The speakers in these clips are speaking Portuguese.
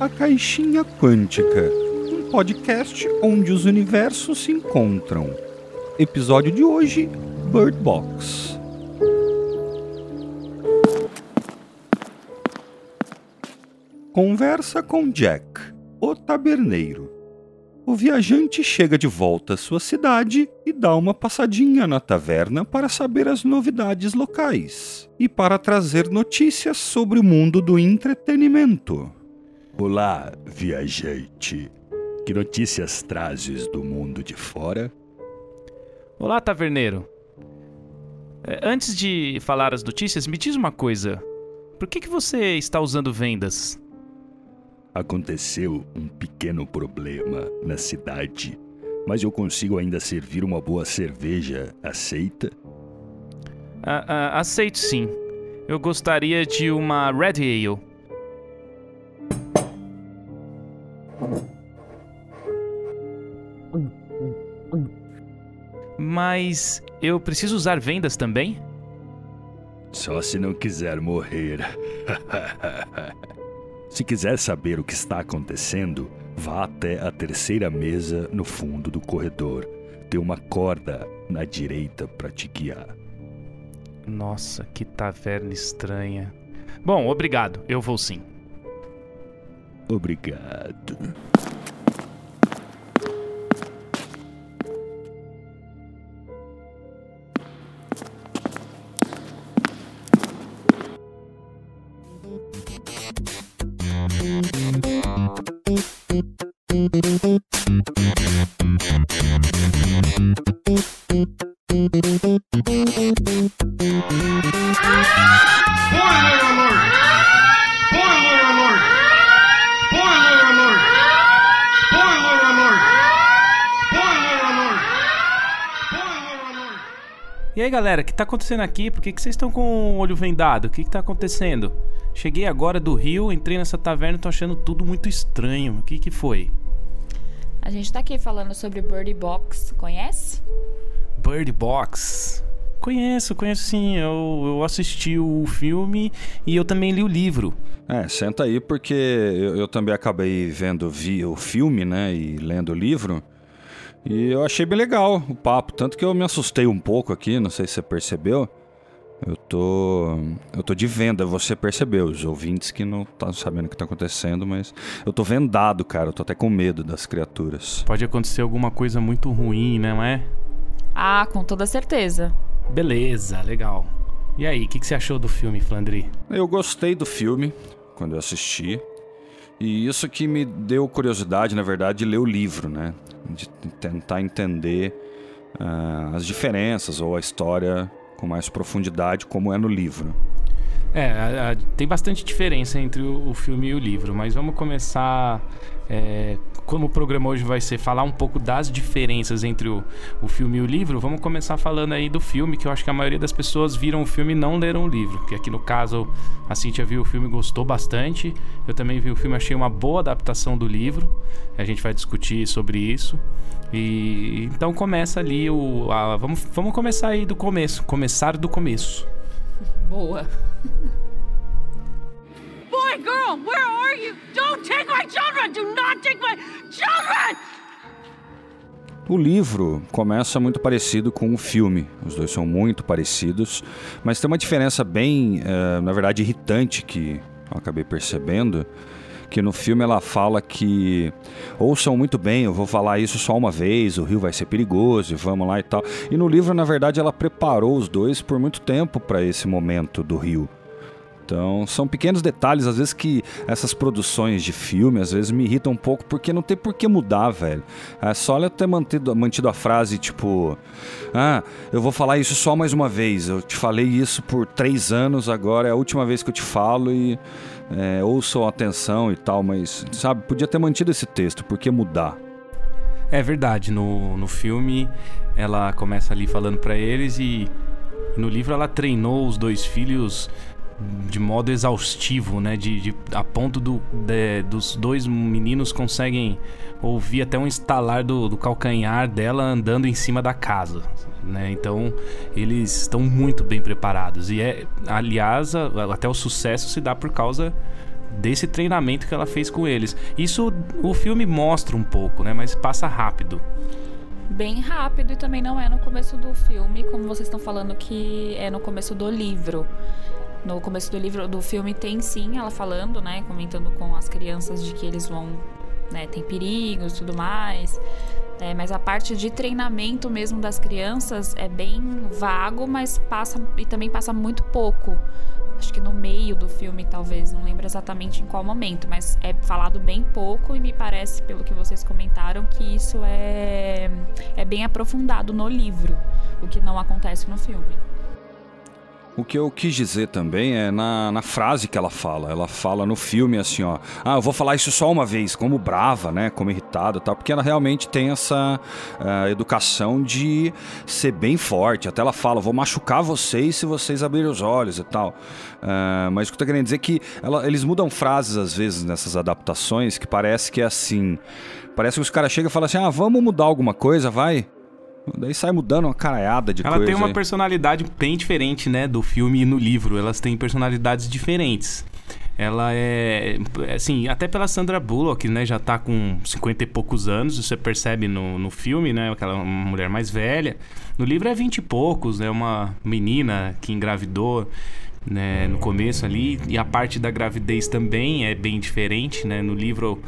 A Caixinha Quântica, um podcast onde os universos se encontram. Episódio de hoje: Bird Box. Conversa com Jack, o taberneiro. O viajante chega de volta à sua cidade e dá uma passadinha na taverna para saber as novidades locais e para trazer notícias sobre o mundo do entretenimento. Olá, viajante. Que notícias trazes do mundo de fora? Olá, taverneiro. É, Antes de falar as notícias, me diz uma coisa. Por que, que você está usando vendas? Aconteceu um pequeno problema na cidade, mas eu consigo ainda servir uma boa cerveja. Aceita? Ah, ah, aceito sim. Eu gostaria de uma Red Ale. Mas eu preciso usar vendas também? Só se não quiser morrer. se quiser saber o que está acontecendo, vá até a terceira mesa no fundo do corredor. Tem uma corda na direita para te guiar. Nossa, que taverna estranha. Bom, obrigado. Eu vou sim. Obrigado. E aí, galera, o que tá acontecendo aqui? Por que, que vocês estão com o olho vendado? O que, que tá acontecendo? Cheguei agora do Rio, entrei nessa taverna e tô achando tudo muito estranho. O que, que foi? A gente tá aqui falando sobre Bird Box, conhece? Bird Box. Conheço, conheço sim. Eu, eu assisti o filme e eu também li o livro. É, senta aí porque eu, eu também acabei vendo vi, o filme, né, e lendo o livro. E eu achei bem legal o papo, tanto que eu me assustei um pouco aqui, não sei se você percebeu. Eu tô eu tô de venda, você percebeu, os ouvintes que não estão sabendo o que tá acontecendo, mas eu tô vendado, cara, eu tô até com medo das criaturas. Pode acontecer alguma coisa muito ruim, né, não é? Ah, com toda certeza. Beleza, legal. E aí, o que, que você achou do filme, Flandri? Eu gostei do filme quando eu assisti. E isso que me deu curiosidade, na verdade, de ler o livro, né? De tentar entender ah, as diferenças ou a história com mais profundidade, como é no livro. É, a- a- tem bastante diferença entre o, o filme e o livro, mas vamos começar. É, como o programa hoje vai ser falar um pouco das diferenças entre o, o filme e o livro, vamos começar falando aí do filme, que eu acho que a maioria das pessoas viram o filme e não leram o livro. Que aqui no caso, a Cintia viu o filme e gostou bastante. Eu também vi o filme, achei uma boa adaptação do livro. A gente vai discutir sobre isso. E então começa ali o. a- vamos, vamos começar aí do começo. Começar do começo. Boa. Girl, where are you? Don't take my children! Do not take my children! O livro começa muito parecido com o filme. Os dois são muito parecidos, mas tem uma diferença bem, eh, na verdade, irritante que eu acabei percebendo. Que no filme ela fala que ouçam muito bem, eu vou falar isso só uma vez, o rio vai ser perigoso vamos lá e tal. E no livro, na verdade, ela preparou os dois por muito tempo para esse momento do rio. Então, são pequenos detalhes, às vezes, que essas produções de filme, às vezes, me irritam um pouco, porque não tem por que mudar, velho. É só ela ter mantido, mantido a frase, tipo... Ah, eu vou falar isso só mais uma vez. Eu te falei isso por três anos, agora é a última vez que eu te falo e... É, ouçam atenção e tal, mas, sabe, podia ter mantido esse texto, por que mudar? É verdade, no, no filme ela começa ali falando pra eles e no livro ela treinou os dois filhos de modo exaustivo, né? De, de- a ponto do, de- dos dois meninos conseguem ouvir até um estalar do, do calcanhar dela andando em cima da casa. Né? Então eles estão muito bem preparados. E é, aliás, a- até o sucesso se dá por causa desse treinamento que ela fez com eles. Isso o filme mostra um pouco, né? Mas passa rápido. Bem rápido e também não é no começo do filme, como vocês estão falando que é no começo do livro. No começo do livro, do filme tem sim ela falando, né, comentando com as crianças de que eles vão, né, tem perigos, tudo mais. É, mas a parte de treinamento mesmo das crianças é bem vago, mas passa e também passa muito pouco. Acho que no meio do filme, talvez, não lembro exatamente em qual momento, mas é falado bem pouco e me parece, pelo que vocês comentaram, que isso é, é bem aprofundado no livro, o que não acontece no filme. O que eu quis dizer também é na, na frase que ela fala. Ela fala no filme assim, ó. Ah, eu vou falar isso só uma vez, como brava, né? Como irritada tal. Porque ela realmente tem essa uh, educação de ser bem forte. Até ela fala, vou machucar vocês se vocês abrirem os olhos e tal. Uh, mas o que eu tô querendo dizer é que ela, eles mudam frases às vezes nessas adaptações que parece que é assim. Parece que os caras chegam e falam assim: ah, vamos mudar alguma coisa, vai. Daí sai mudando uma caraiada de Ela coisa. tem uma aí. personalidade bem diferente, né, do filme e no livro. Elas têm personalidades diferentes. Ela é, assim, até pela Sandra Bullock, né, já tá com 50 e poucos anos, você percebe no, no filme, né, aquela mulher mais velha. No livro é 20 e poucos, né, uma menina que engravidou, né, no começo ali, e a parte da gravidez também é bem diferente, né, no livro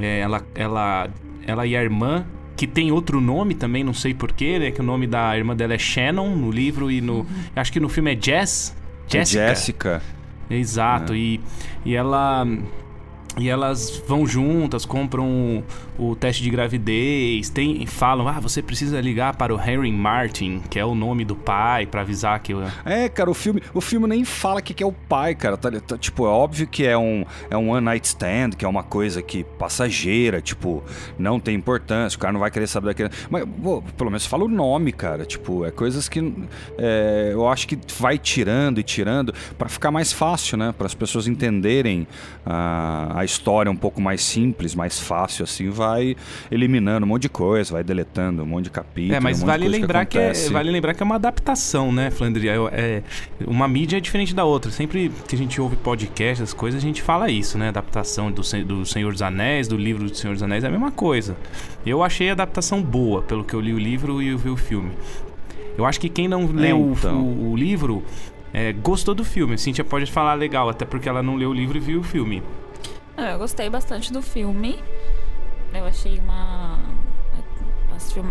é, ela, ela, ela e a irmã que tem outro nome também, não sei porquê, né? Que o nome da irmã dela é Shannon no livro e no. Acho que no filme é Jess. É Jessica. Jéssica. Exato. E, e ela. E elas vão juntas, compram o, o teste de gravidez, tem, falam, ah, você precisa ligar para o Henry Martin, que é o nome do pai, para avisar que... eu- É, cara, o filme, o filme nem fala que, que é o pai, cara. Tá, tá- tipo, é óbvio que é um, é um one night stand, que é uma coisa que passageira, tipo, não tem importância, o cara não vai querer saber daquilo. Mas, pô, pelo menos fala o nome, cara. Tipo, é coisas que é, eu acho que vai tirando e tirando pra ficar mais fácil, né? Para as pessoas entenderem a, a história um pouco mais simples, mais fácil, assim, vai eliminando um monte de coisa, vai deletando um monte de capítulo. É, mas um vale lembrar que, é, acontece. vale lembrar que é uma adaptação, né, Flandria? É, é- uma mídia é diferente da outra. Sempre que a gente ouve podcast, as coisas, a gente fala isso, né? Adaptação do, do Senhor dos Anéis, do livro do Senhor dos Anéis, é a mesma coisa. Eu achei a adaptação boa, pelo que eu li o livro e eu vi o filme. Eu acho que quem não leu o- então. o, o livro é, gostou do filme. A Cintia pode falar legal, até porque ela não leu o livro e viu o filme. Não, eu gostei bastante do filme. Eu achei uma.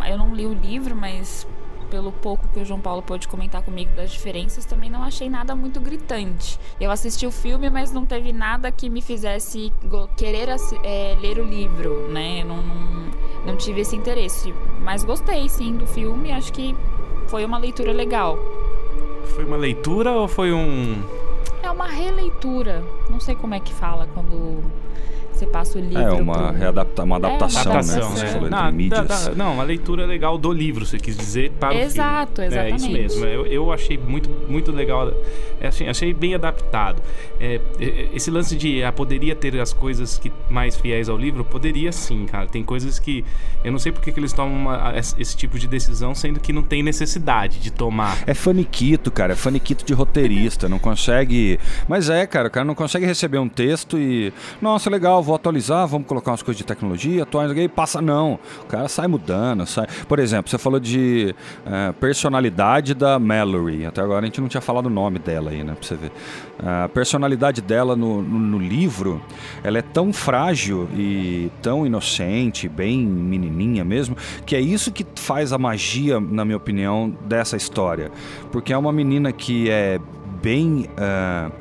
Eu não li o livro, mas pelo pouco que o João Paulo pôde comentar comigo das diferenças, também não achei nada muito gritante. Eu assisti o filme, mas não teve nada que me fizesse querer é, ler o livro, né? Eu Não, não, não tive esse interesse. Mas gostei, sim, do filme. Acho que foi uma leitura legal. Foi uma leitura ou foi um. Uma releitura. Não sei como é que fala quando você passa o livro. É uma, pro- readapta, uma adaptação, adaptação, né? Você é. falou, Não, entre mídias. da- da- não, uma leitura legal do livro, você quis dizer, para Exato, o filme. É isso exatamente. mesmo. Eu, eu achei muito, muito legal. É, assim, achei bem adaptado. É, é, esse lance de ah, poderia ter as coisas que mais fiéis ao livro, poderia sim, cara. Tem coisas que eu não sei porque que eles tomam uma- esse esse tipo de decisão, sendo que não tem necessidade de tomar. É faniquito, cara. É faniquito de roteirista. Não consegue. Mas é, cara. O cara não consegue receber um texto e. Nossa, legal, vou atualizar, vamos colocar umas coisas de tecnologia, atuar, e passa. Não. O cara sai mudando. Sai... Por exemplo, você falou de eh, personalidade da Mallory. Até agora a gente não tinha falado o nome dela aí, né? Pra você ver. A personalidade dela no, no, no livro, ela é tão frágil e tão inocente, bem menininha mesmo, que é isso que faz a magia, na minha opinião, dessa história. Porque é uma menina que é bem. ah,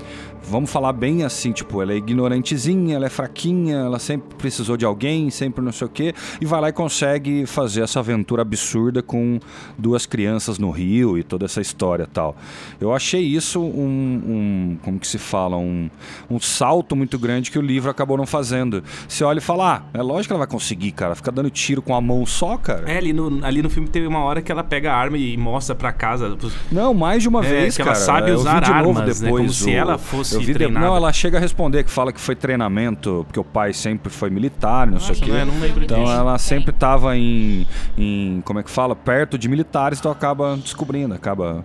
Vamos falar bem assim, tipo, ela é ignorantezinha, ela é fraquinha, ela sempre precisou de alguém, sempre não sei o quê, e vai lá e consegue fazer essa aventura absurda com duas crianças no rio e toda essa história e tal. Eu achei isso um, um como que se fala, um, um salto muito grande que o livro acabou não fazendo. Você olha e fala, ah, é lógico que ela vai conseguir, cara, fica dando tiro com a mão só, cara. É, ali no, ali no filme teve uma hora que ela pega a arma e mostra pra casa. Não, mais de uma É, vez, que ela cara. sabe eu usar vi de novo armas, né? depois. Como se o- ela fosse de- treinada. Não, ela chega a responder que fala que foi treinamento, porque o pai sempre foi militar, não sei o Nossa, quê. não é, não lembro Então disso. ela sempre estava em, em, como é que fala, perto de militares, então acaba descobrindo, acaba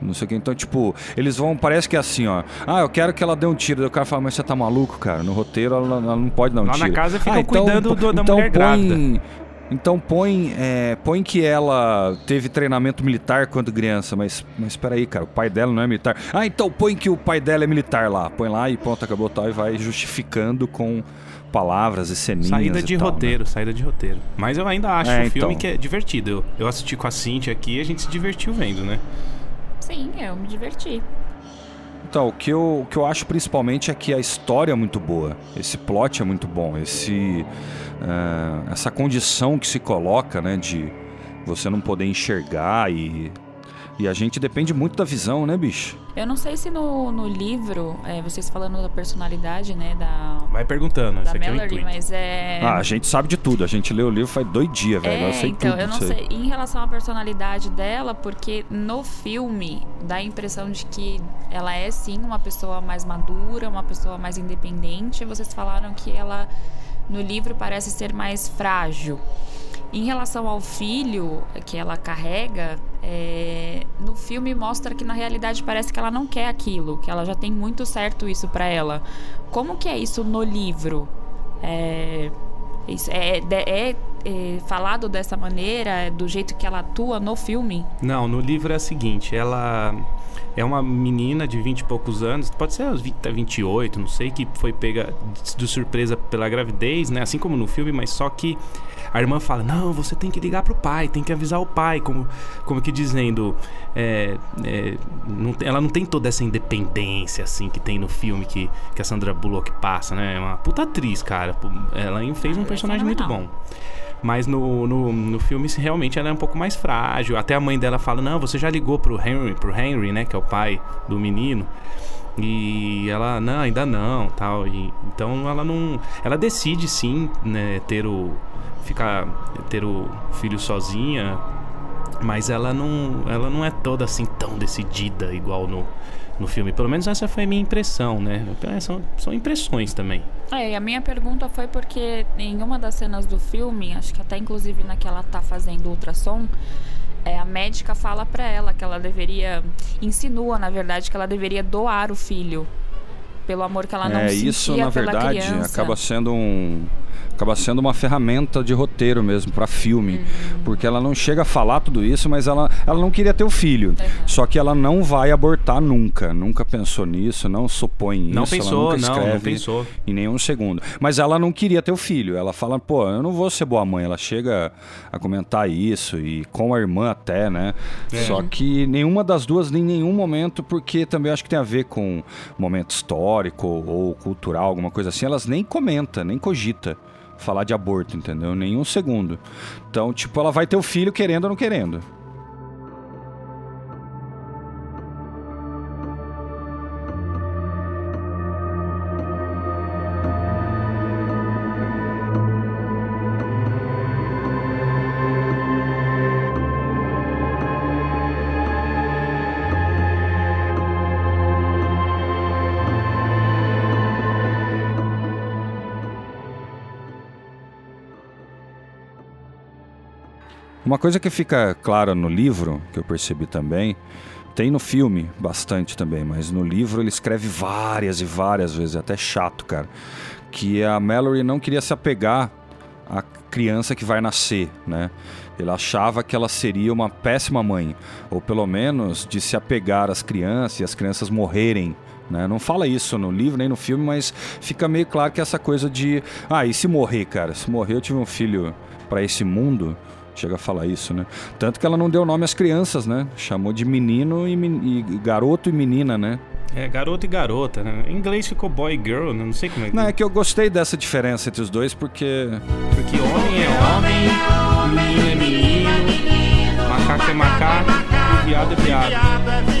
Não sei o que. Então, tipo, eles vão. Parece que é assim, ó. Ah, eu quero que ela dê um tiro. Daí o cara fala, mas você tá maluco, cara? No roteiro ela, ela não pode dar um Lá tiro. na casa ficam ah, então, cuidando do- da então mulher põe, grávida. Então põe, é, põe que ela teve treinamento militar quando criança, mas, mas peraí, cara, o pai dela não é militar. Ah, então põe que o pai dela é militar lá. Põe lá e pronto, acabou tal, e vai justificando com palavras e ceninhas Saída e de tal, né? roteiro, saída de roteiro. Mas eu ainda acho É, o filme então. que é divertido. Eu, eu assisti com a Cintia aqui e a gente se divertiu vendo, né? Sim, eu me diverti. Então, o que, eu, o que eu acho principalmente é que a história é muito boa. Esse plot é muito bom. Esse, eh, essa condição que se coloca, né, de você não poder enxergar e. E a gente depende muito da visão, né, bicho? Eu não sei se no, no livro, é, vocês falando da personalidade, né, da, Vai perguntando, da isso aqui é o Mallory, intuito. mas é... Ah, a gente sabe de tudo. A gente lê o livro faz dois dias, velho. É, eu sei então, tudo eu não aí. sei. Em relação à personalidade dela, porque no filme dá a impressão de que ela é sim uma pessoa mais madura, uma pessoa mais independente. Vocês falaram que ela no livro parece ser mais frágil. Em relação ao filho que ela carrega, é, no filme mostra que na realidade parece que ela não quer aquilo, que ela já tem muito certo isso pra ela. Como que é isso no livro? É, é, de- é, é falado dessa maneira, do jeito que ela atua no filme? Não, no livro é o seguinte, ela é uma menina de 20 e poucos anos, pode ser uns 20, até 28, não sei, que foi pega de- surpresa pela gravidez, né? Assim como no filme, mas só que a irmã fala, não, você tem que ligar pro pai, tem que avisar o pai, como, como que dizendo, é, é, não ela não tem toda essa independência, assim, que tem no filme que, que a Sandra Bullock passa, né? É uma puta atriz, cara. Ela fez um Ela é personagem muito bom. Mas no, no, no filme, realmente, ela é um pouco mais frágil. Até a mãe dela fala, não, você já ligou pro Henry, pro Henry, né? Que é o pai do menino. E ela, não, ainda não, tal. E, então ela não... Ela decide, sim, né? Ter o... Ficar... Ter o filho sozinha. Mas ela não... Ela não é toda assim tão decidida igual no... No filme, pelo menos essa foi a minha impressão, né? São, são impressões também. É, e a minha pergunta foi porque em uma das cenas do filme, acho que até inclusive na que ela tá fazendo ultrassom, é, a médica fala pra ela que ela deveria. Insinua, na verdade, que ela deveria doar o filho. Pelo amor que ela não é, sentia isso na verdade criança. acaba sendo um acaba sendo uma ferramenta de roteiro mesmo para filme, Uhum. porque ela não chega a falar tudo isso, mas ela ela não queria ter o filho. Uhum. Só que ela não vai abortar nunca, nunca pensou nisso, não supõe Não isso, pensou, ela nunca não, não escreve pensou. em nenhum segundo. Mas ela não queria ter o filho. Ela fala, pô, eu não vou ser boa mãe. Ela chega a comentar isso e com a irmã até, né? É. Só que nenhuma das duas, em nenhum momento, porque também acho que tem a ver com momento histórico ou cultural, alguma coisa assim, elas nem comenta, nem cogita falar de aborto, entendeu? Nenhum segundo. Então, tipo, ela vai ter o filho querendo ou não querendo. Uma coisa que fica clara no livro, que eu percebi também, tem no filme bastante também, mas no livro ele escreve várias e várias vezes, é até chato, cara, que a Mallory não queria se apegar à criança que vai nascer, né? Ele achava que ela seria uma péssima mãe, ou pelo menos de se apegar às crianças e as crianças morrerem né? Não fala isso no livro nem no filme, mas fica meio claro que essa coisa de, ah, e se morrer, cara? Se morrer eu tive um filho para esse mundo, chega a falar isso, né? Tanto que ela não deu nome às crianças, né? Chamou de menino e, men- e garoto e menina, né? É, garoto e garota, né? Em inglês ficou boy e girl, né? não sei como é que... Não, é que eu gostei dessa diferença entre os dois porque Porque homem é homem, menino é menino, macaco é macaco e viado é viado.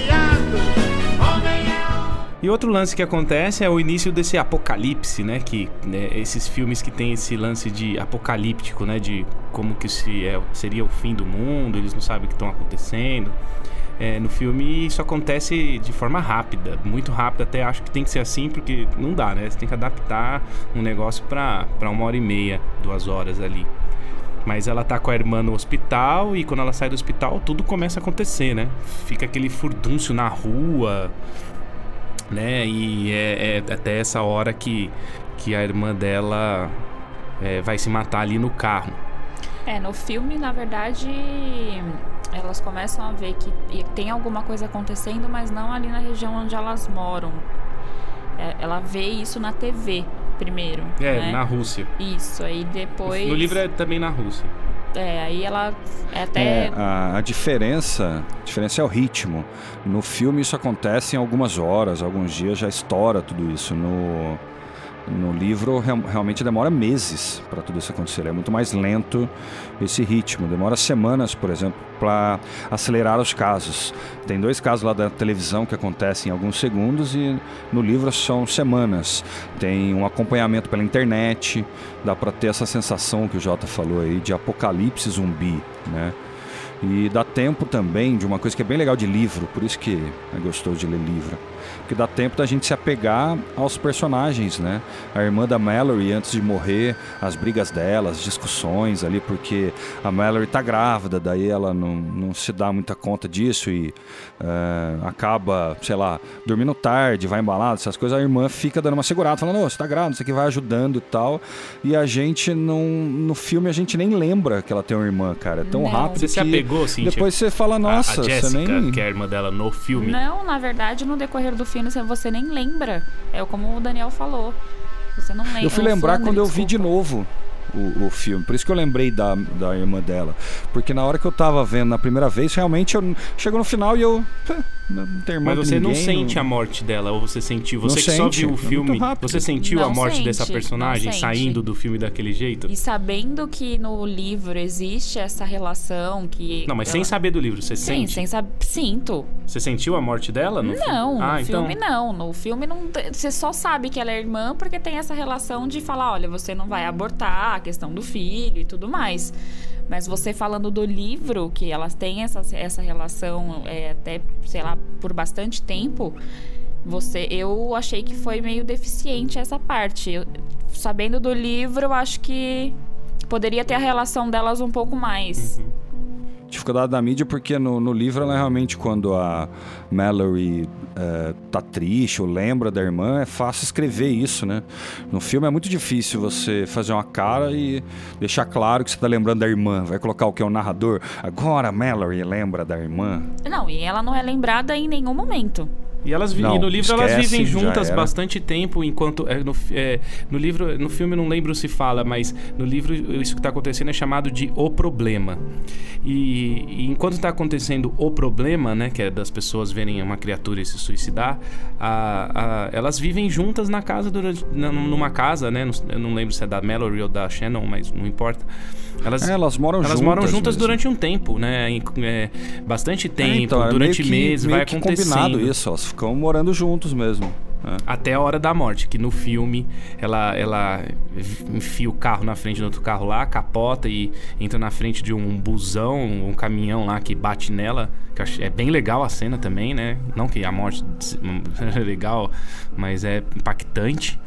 E outro lance que acontece é o início desse apocalipse, né? Que né, esses filmes que tem esse lance de apocalíptico, né? De como que se é, seria o fim do mundo, eles não sabem o que estão acontecendo. É, no filme isso acontece de forma rápida, muito rápida, até acho que tem que ser assim, porque não dá, né? Você tem que adaptar um negócio pra uma hora e meia, duas horas ali. Mas ela tá com a irmã no hospital e quando ela sai do hospital, tudo começa a acontecer, né? Fica aquele furdúncio na rua, né? E é, é até essa hora que, que a irmã dela é, vai se matar ali no carro. É, no filme, na verdade, elas começam a ver que tem alguma coisa acontecendo, mas não ali na região onde elas moram. É, ela vê isso na TV primeiro. É, né? na Rússia. Isso, aí depois. No livro é também na Rússia. É, aí ela é até. É, a, a diferença, a diferença é o ritmo. No filme isso acontece em algumas horas, alguns dias já estoura tudo isso. No, no livro real- realmente demora meses para tudo isso acontecer. É muito mais lento esse ritmo. Demora semanas, por exemplo, para acelerar os casos. Tem dois casos lá da televisão que acontecem em alguns segundos e no livro são semanas. Tem um acompanhamento pela internet. Dá para ter essa sensação que o Jota falou aí de apocalipse zumbi, né? E dá tempo também de uma coisa que é bem legal de livro, por isso que é gostoso de ler livro. Porque dá tempo da gente se apegar aos personagens, né? A irmã da Mallory, antes de morrer, as brigas dela, as discussões ali, porque a Mallory tá grávida, daí ela não, não se dá muita conta disso e eh, acaba, sei lá, dormindo tarde, vai embalado, essas coisas. A irmã fica dando uma segurada, falando, ô, você tá grávida, isso aqui vai ajudando e tal. E a gente, não, no filme, a gente nem lembra que ela tem uma irmã, cara. É tão Não. rápido Você se que apegou, Cíntia? depois você fala, A- nossa, a, você Jessica, nem... que é a irmã dela no filme. Não, na verdade, no decorrer do filme você nem lembra. É como o Daniel falou. Você não lembra. Eu fui o lembrar quando eu vi de desculpa. novo o, o filme. Por isso que eu lembrei da, da irmã dela. Porque na hora que eu tava vendo na primeira vez, realmente eu chegou no final e eu. "Pá, Não tem irmã Mas você não ninguém, sente a morte dela, ou você sentiu? Você Não que só sente, viu o é filme, rápido. você sentiu a Não morte sente, dessa não personagem saindo do filme daquele jeito? E sabendo que no livro existe essa relação que. Não, mas ela- sem saber do livro, você Sim, sente? sem saber. Sinto. Você sentiu a morte dela no filme? Não, no ah, então... filme não. No filme não. Você só sabe que ela é irmã porque tem essa relação de falar, olha, você não vai abortar, a questão do filho e tudo mais. Mas você falando do livro, que elas têm essa, essa relação é, até, sei lá, por bastante tempo, você, eu achei que foi meio deficiente essa parte. Eu- sabendo do livro, eu acho que poderia ter a relação delas um pouco mais. Dificuldade da mídia, porque no, no livro ela realmente, quando a Mallory eh, tá triste ou lembra da irmã, é fácil escrever isso, né? No filme é muito difícil você fazer uma cara e deixar claro que você tá lembrando da irmã. Vai colocar o que? O narrador. Agora a Mallory lembra da irmã. Não, e ela não é lembrada em nenhum momento. E elas Não, e no livro elas esquece, vivem já juntas bastante tempo, enquanto é, no, é, no livro, no filme não lembro se fala, mas no livro isso que está acontecendo é chamado de o problema. E, e enquanto está acontecendo o problema, né, que é das pessoas verem uma criatura e se suicidar, a- a- elas vivem juntas na casa durante, numa casa, né? não- Eu não lembro se é da Mallory ou da Shannon, mas não importa. Elas, É, elas moram elas juntas. moram juntas mesmo. durante um tempo, né? em- é, bastante tempo, É, então, é durante meio que- meses, vai que acontecendo. combinado isso, elas ficam morando juntos mesmo. É. Até a hora da morte, que no filme ela, ela enfia o carro na frente do outro carro lá, capota e entra na frente de um busão, um caminhão lá que bate nela. Que é bem legal a cena também, né? Não que a morte é legal, mas é impactante.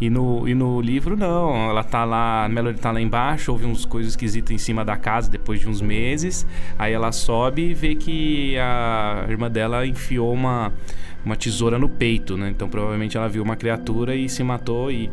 E no, e no livro, não. Ela tá lá, a Melody tá lá embaixo, ouve uns coisas esquisitas em cima da casa depois de uns meses. Aí ela sobe e vê que a irmã dela enfiou uma, uma tesoura no peito, né? Então provavelmente ela viu uma criatura e se matou e.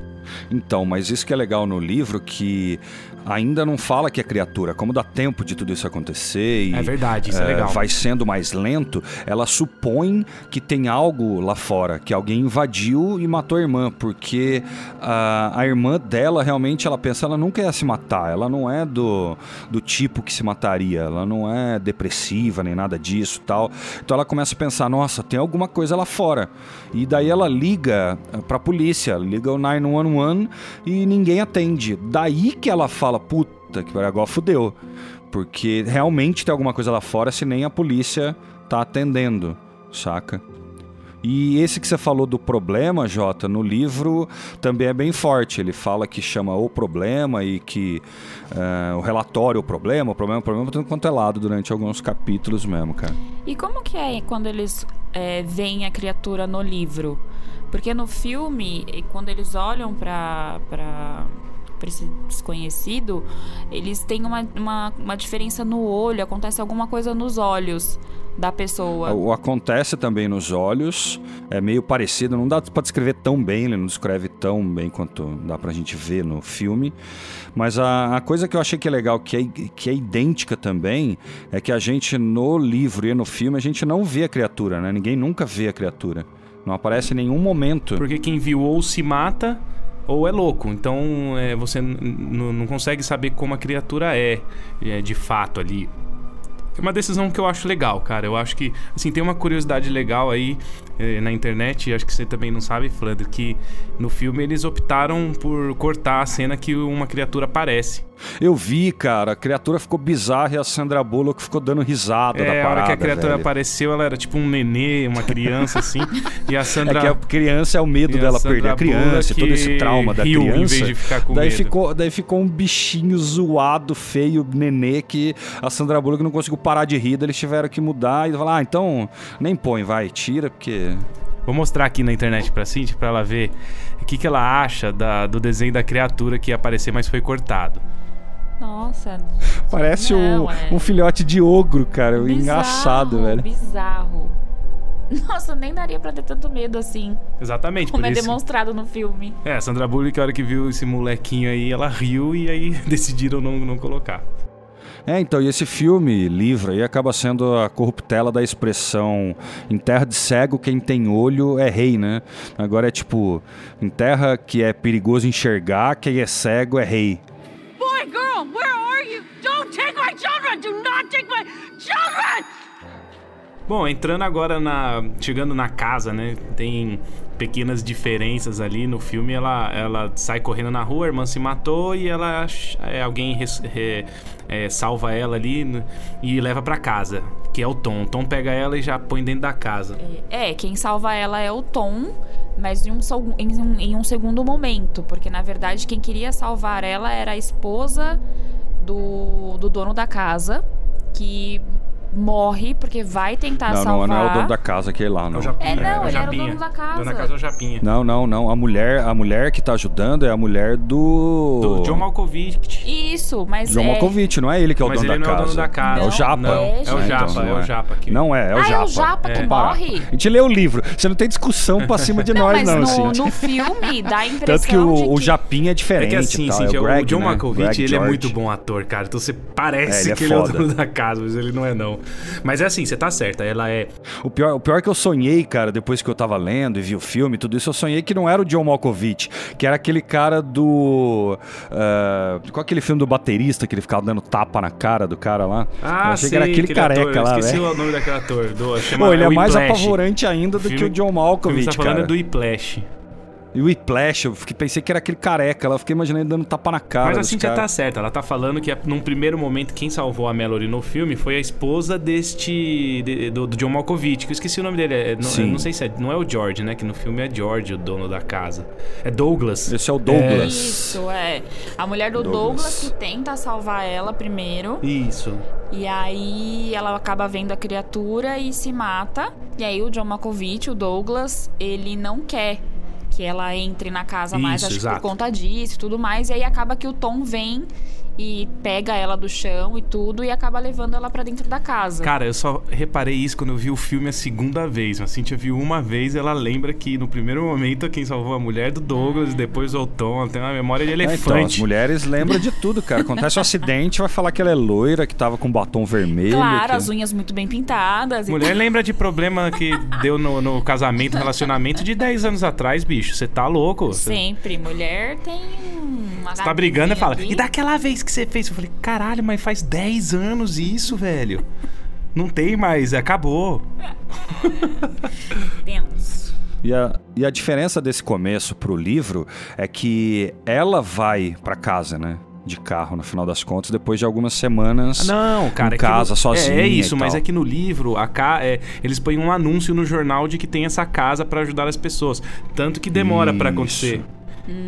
Então, mas isso que é legal no livro, que ainda não fala que é criatura. Como dá tempo de tudo isso acontecer e É verdade, isso é eh, legal. vai sendo mais lento, ela supõe que tem algo lá fora, que alguém invadiu e matou a irmã, porque ah, a irmã dela realmente ela pensa, ela nunca ia se matar, ela não é do, do tipo que se mataria, ela não é depressiva nem nada disso tal. Então ela começa a pensar, nossa, tem alguma coisa lá fora. E daí ela liga eh, pra polícia, liga o 911 e ninguém atende. Daí que ela fala, puta, que agora fudeu. Porque realmente tem alguma coisa lá fora se nem a polícia tá atendendo, saca? E esse que você falou do problema, Jota, no livro também é bem forte. Ele fala que chama o problema e que eh, o relatório, o problema, o problema, o problema, tudo quanto é lado durante alguns capítulos mesmo, cara. E como que é quando eles é, veem a criatura no livro? Porque no filme, quando eles olham pra, pra pra esse desconhecido, eles têm uma, uma, uma diferença no olho, acontece alguma coisa nos olhos da pessoa. O acontece também nos olhos, é meio parecido, não dá pra descrever tão bem, ele não descreve tão bem quanto dá pra gente ver no filme. Mas a, a coisa que eu achei que é legal, que é, que é idêntica também, é que a gente no livro e no filme, a gente não vê a criatura, né? Ninguém nunca vê a criatura. Não aparece em nenhum momento. Porque quem viu ou se mata ou é louco. Então é, você não consegue saber como a criatura é, é, de fato ali. É uma decisão que eu acho legal, cara. Eu acho que, assim, tem uma curiosidade legal aí eh, na internet, acho que você também não sabe, Flandre, que no filme eles optaram por cortar a cena que uma criatura aparece. Eu vi, cara, a criatura ficou bizarra e a Sandra Bullock ficou dando risada da É, a parada. hora que a criatura velho. apareceu, ela era tipo um nenê, uma criança, assim. e a Sandra. É que a criança é o medo E a dela Sandra perder a criança, e todo esse Bullock trauma da riu em criança. vez de ficar com daí medo. ficou, daí ficou um bichinho zoado, feio, nenê que a Sandra Bullock não conseguiu parar de rir, daí eles tiveram que mudar e falar: "Ah, então nem põe, vai, tira porque Vou mostrar aqui na internet pra Cintia pra ela ver o que, que ela acha da- do desenho da criatura que ia aparecer, mas foi cortado. Nossa. parece Não, um, é. um filhote de ogro, cara, Bizarro, engraçado, velho. Bizarro. Nossa, nem daria pra ter tanto medo assim, Exatamente, como por é isso. demonstrado no filme. É, a Sandra Bullock, a hora que viu esse molequinho aí, ela riu e aí decidiram não, não colocar. É, então, e esse filme, livro aí, acaba sendo a corruptela da expressão em terra de cego, quem tem olho é rei, né? Agora é tipo, em terra que é perigoso enxergar, quem é cego é rei. Bom, entrando agora na. Chegando na casa, né? Tem pequenas diferenças ali no filme. Ela, ela sai correndo na rua, a irmã se matou e ela. é, alguém res- re- é, salva ela ali e leva pra casa. Que é o Tom. O Tom pega ela e já põe dentro da casa. É, quem salva ela é o Tom, mas em um, em um- em um segundo momento, porque na verdade quem queria salvar ela era a esposa do, do dono da casa, que morre porque vai tentar não, não, salvar. não é o dono da casa aquele lá, não. É, não, ele era o dono da casa. Dono da casa é o Japinha. Não, não, não. A mulher, a mulher que tá ajudando é a mulher do. Do John Malkovich. Isso, mas John é... Malkovich, não é ele que é o Mas dono ele da não é o casa. dono da casa. É o Não, Japa. não, é, É o. Japa, é não o Japa. Que... Não é, é o ah, Japa. é o Japa que É. morre? A gente lê o livro. Você não tem discussão pra cima de Não, nós, mas não, no, Cintia. no filme dá a impressão Tanto que o, que... Japinha é É diferente. que assim, e tal. É o, John né? Malkovich, ele é muito bom ator, cara. Então você parece É, é que ele é o dono da casa, mas ele não é não. Mas é assim, você tá certa, ela é... O pior, o pior é que eu sonhei, cara, depois que eu tava lendo e vi o filme tudo isso, eu sonhei que não era o John Malkovich, que era aquele cara do. ah, qual aquele filme do baterista que ele ficava dando tapa na cara do cara lá? eu Ah, achei sei, que era aquele careca ator, eu lá, esqueci velho. o nome daquele ator. Do, chama Pô, ele é mais Whiplash. apavorante ainda do filme- que o John O que Malkovich, você tá falando cara. é do Whiplash. E o Whiplash, eu fiquei, pensei que era aquele careca lá, eu fiquei imaginando ele dando tapa na cara Mas a dos Cintia tá certa, ela tá falando que num primeiro momento quem salvou a Mallory no filme foi a esposa deste. de- do, do John Malkovich, que eu esqueci o nome dele. é- não, Sim. não sei se é. Não é o George, né? Que no filme é George, o dono da casa. É Douglas. Esse é o Douglas. Isso, é. A mulher do Douglas. Douglas. que tenta salvar ela primeiro. Isso. E aí ela acaba vendo a criatura e se mata. E aí o John Malkovich, o Douglas, ele não quer que ela entre na casa mais, Isso, acho que por conta disso e tudo mais. E aí acaba que o Tom vem e pega ela do chão e tudo e acaba levando ela pra dentro da casa. Cara, eu só reparei isso quando eu vi o filme a segunda vez. A Cintia viu uma vez, ela lembra que no primeiro momento quem salvou a mulher é do Douglas, depois o Tom, ela tem uma memória de É, então, as elefante. mulheres lembram de tudo, cara. Acontece um acidente, vai falar que ela é loira, que tava com batom vermelho. Claro, que... as unhas muito bem pintadas. e Mulher lembra de problema que deu no, no casamento, relacionamento de 10 anos atrás, bicho. Você tá louco? Você Sempre. Mulher tem uma tá brigando e fala, ali. e daquela vez que você fez? Eu falei, caralho, mas faz 10 anos isso, velho. Não tem mais, acabou. Deus. E a, e a diferença desse começo pro livro é que ela vai pra casa, né? De carro, no final das contas, depois de algumas semanas. Não, cara. em é casa, no- sozinha. É, é isso, e mas tal. é que no livro, a ca... é, eles põem um anúncio no jornal de que tem essa casa pra ajudar as pessoas. Tanto que demora pra Isso. acontecer.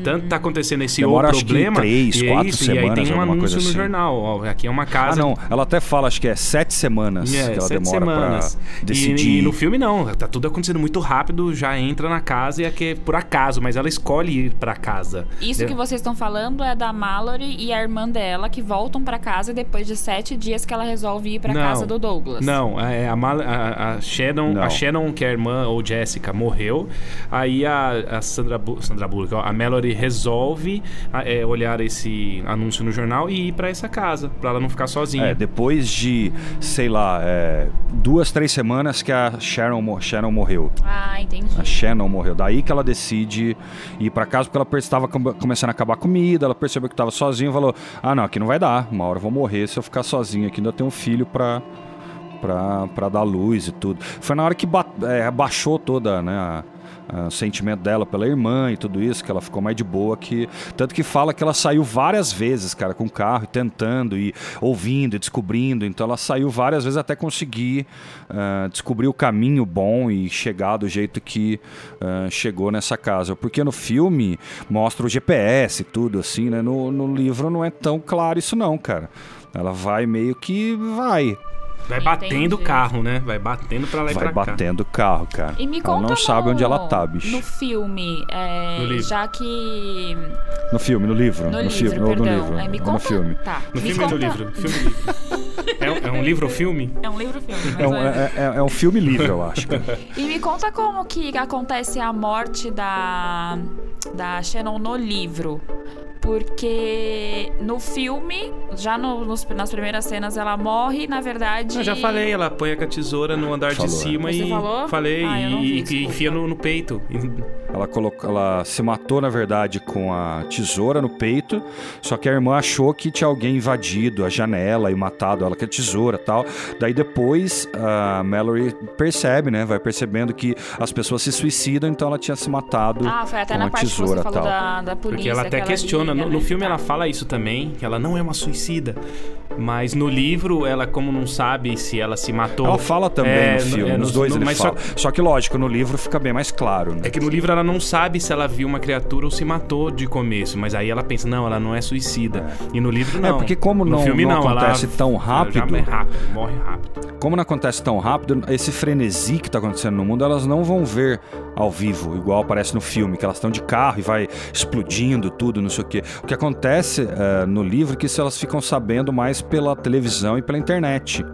Tanto tá acontecendo esse Demora, o acho que problema. três, e é quatro isso, E aí semanas, tem um anúncio coisa no assim. jornal. Ó, aqui é uma Ah, casa. não. Ela até fala, acho que é sete semanas É, que ela sete demora semanas. pra E- decidir. E, no filme não, tá tudo acontecendo muito rápido, já entra na casa e é que é por acaso, mas ela escolhe ir pra casa. Isso Eu- que vocês estão falando é da Mallory e a irmã dela que voltam pra casa depois de sete dias que ela resolve ir pra Não. casa do Douglas. Não, é a, Mal- a, a Shannon, Não. a Shannon, que é a irmã ou Jessica, morreu. Aí a, a Sandra, Bu- Sandra Bullock, a Mallory resolve a- é, olhar esse anúncio no jornal e ir pra essa casa, pra ela não ficar sozinha. É, depois de, sei lá, é, duas, três semanas que a Sharon, Sharon morreu. Ah, entendi. A Shannon morreu. Daí que ela decide ir pra casa porque ela estava começando a acabar a comida, ela percebeu que estava sozinha e falou: Ah, não, aqui não vai dar. Uma hora eu vou morrer se eu ficar sozinha aqui. Ainda tenho um filho pra, pra, pra dar luz e tudo. Foi na hora que ba é, baixou toda, né? a- o sentimento dela pela irmã e tudo isso, que ela ficou mais de boa que. Tanto que fala que ela saiu várias vezes, cara, com o carro, tentando e ouvindo e descobrindo. Então ela saiu várias vezes até conseguir ah, descobrir o caminho bom e chegar do jeito que ah, chegou nessa casa. Porque no filme mostra o GPS e tudo, assim, né? No, no livro não é tão claro isso, não, cara. Ela vai meio que vai. Vai batendo o carro, né? Vai batendo pra lá e Vai pra cá. batendo o carro, cara. E me ela conta não no, sabe onde ela tá, bicho. No filme, é, No livro. já que No filme, no livro. no, No, livro, filme, ou no perdão, livro. é, me conta, no filme. Tá. No me filme ou no livro? Filme e livro. É, um- é um livro ou filme? É um livro filme. É um, é, é- é um filme livre, eu acho. E me conta como que acontece a morte da, da Shannon no livro. Porque no filme, já no- nos- nas primeiras cenas, ela morre, na verdade. Eu já falei, ela põe com a tesoura no andar Falou, de cima Você e. falou? Falei, Ah, não vi, e, e enfia no, no peito. Ela, colocou, ela se matou, na verdade, com a tesoura no peito. Só que a irmã achou que tinha alguém invadido a janela e matado ela com a tesoura tal. Daí depois a Mallory percebe, né? Vai percebendo que as pessoas se suicidam, então ela tinha se matado Ah, foi até com na a parte que você tesoura e falou tal. da, da polícia. Porque ela até que questiona. liga, no, no né? filme ela fala isso também, que ela não é uma suicida. Mas no livro, ela, como não sabe se ela se matou. Ela fala também É, no filme, é, nos dois ele mas fala. Só, Só... que lógico, no livro fica bem mais claro, né? é que no livro ela não sabe se ela viu uma criatura ou se matou de começo. Mas aí ela pensa, não, ela não é suicida. E no livro não. É, porque como no não- filme, não não, acontece ela, tão rápido- Já é rápido, morre rápido. Como não acontece tão rápido, esse frenesi que tá acontecendo no mundo, elas não vão ver ao vivo, igual aparece no filme, que elas estão de carro e vai explodindo tudo, não sei o quê. O que acontece eh, no livro é que isso elas ficam sabendo mais pela televisão e pela internet.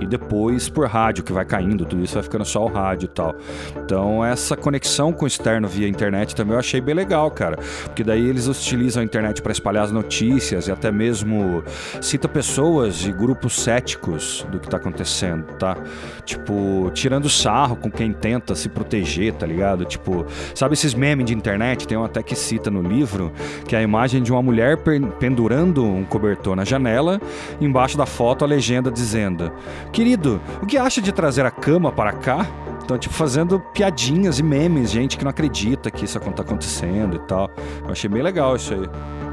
E depois por rádio, que vai caindo, tudo isso vai ficando só o rádio e tal. Então essa conexão com o externo via internet também eu achei bem legal, cara. Porque daí eles utilizam a internet para espalhar as notícias e até mesmo cita pessoas e grupos céticos do que tá acontecendo, tá? Tipo, tirando sarro com quem tenta se proteger, tá ligado? Tipo, sabe esses memes de internet? Tem um até que cita no livro, que é a imagem de uma mulher pendurando um cobertor na janela, embaixo da foto a legenda dizendo: Querido, o que acha de trazer a cama para cá? Então, tipo, fazendo piadinhas e memes, gente que não acredita que isso tá acontecendo e tal. Eu achei bem legal isso aí.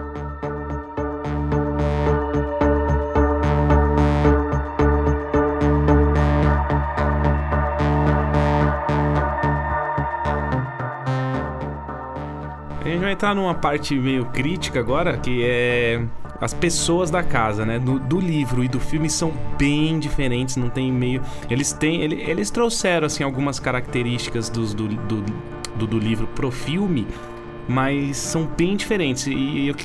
Vai entrar numa parte meio crítica agora, que é as pessoas da casa, né? Do, do livro e do filme são bem diferentes, não tem meio. Eles têm. ele- Eles trouxeram assim algumas características dos, do, do, do, do livro pro filme, mas são bem diferentes. E eu,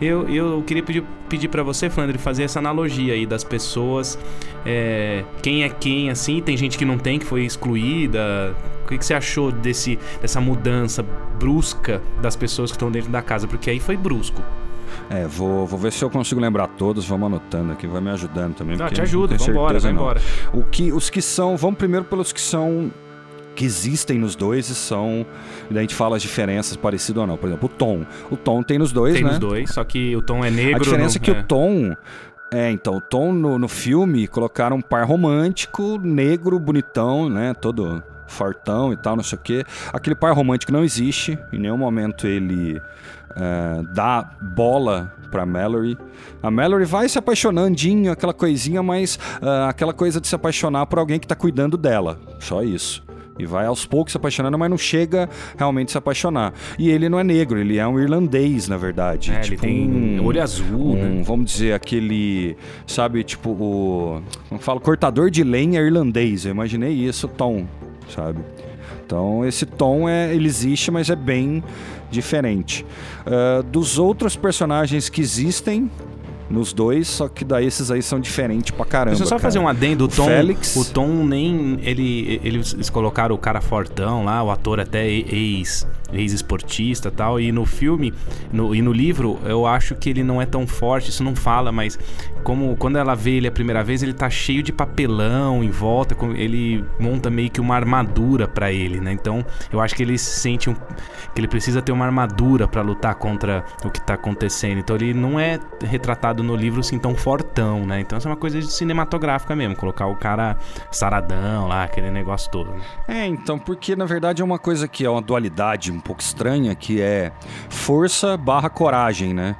eu, eu queria pedir, pedir para você, Flandre, fazer essa analogia aí das pessoas. é, quem é quem, assim, tem gente que não tem, que foi excluída. O que, que você achou desse, dessa mudança brusca das pessoas que estão dentro da casa? Porque aí foi brusco. É, vou, vou ver se eu consigo lembrar todos, vamos anotando aqui, vai me ajudando também. Não, te ajuda, vai não. embora. O que, os que são, vamos primeiro pelos que são que existem nos dois e são. A gente fala as diferenças, parecido ou não. Por exemplo, o tom. O tom tem nos dois, Tem né? nos dois, só que o tom é negro. A diferença no- é que o tom. É, então, o tom no, no filme colocaram um par romântico, negro, bonitão, né? Todo fortão e tal, não sei o quê. Aquele par romântico não existe. Em nenhum momento ele é, dá bola pra Mallory. A Mallory vai se apaixonandinho, aquela coisinha, mas ah, aquela coisa de se apaixonar por alguém que tá cuidando dela. Só isso. E vai aos poucos se apaixonando, mas não chega realmente a se apaixonar. E ele não é negro, ele é um irlandês, na verdade. É, tipo ele tem um, olho azul, um, né? Vamos dizer, aquele. Sabe, tipo, o. Como falo? Cortador de lenha irlandês. Eu imaginei isso, Tom, sabe? Então, esse tom é, ele existe, mas é bem diferente. Ah, dos outros personagens que existem nos dois, só que daí esses aí são diferentes pra caramba. Deixa eu só cara. fazer um adendo. O Tom, Félix- o Tom nem. Ele, eles colocaram o cara fortão lá, o ator até ex, ex-esportista tal. E no filme no, e no livro, eu acho que ele não é tão forte, isso não fala, mas como quando ela vê ele a primeira vez, ele tá cheio de papelão em volta, ele monta meio que uma armadura pra ele, né? Então eu acho que ele se sente um, que ele precisa ter uma armadura pra lutar contra o que tá acontecendo. Então ele não é retratado no livro assim tão fortão, né? Então isso é uma coisa cinematográfica mesmo, colocar o cara saradão lá, aquele negócio todo. né? É, então, porque na verdade é uma coisa que é uma dualidade um pouco estranha, que é força barra coragem, né?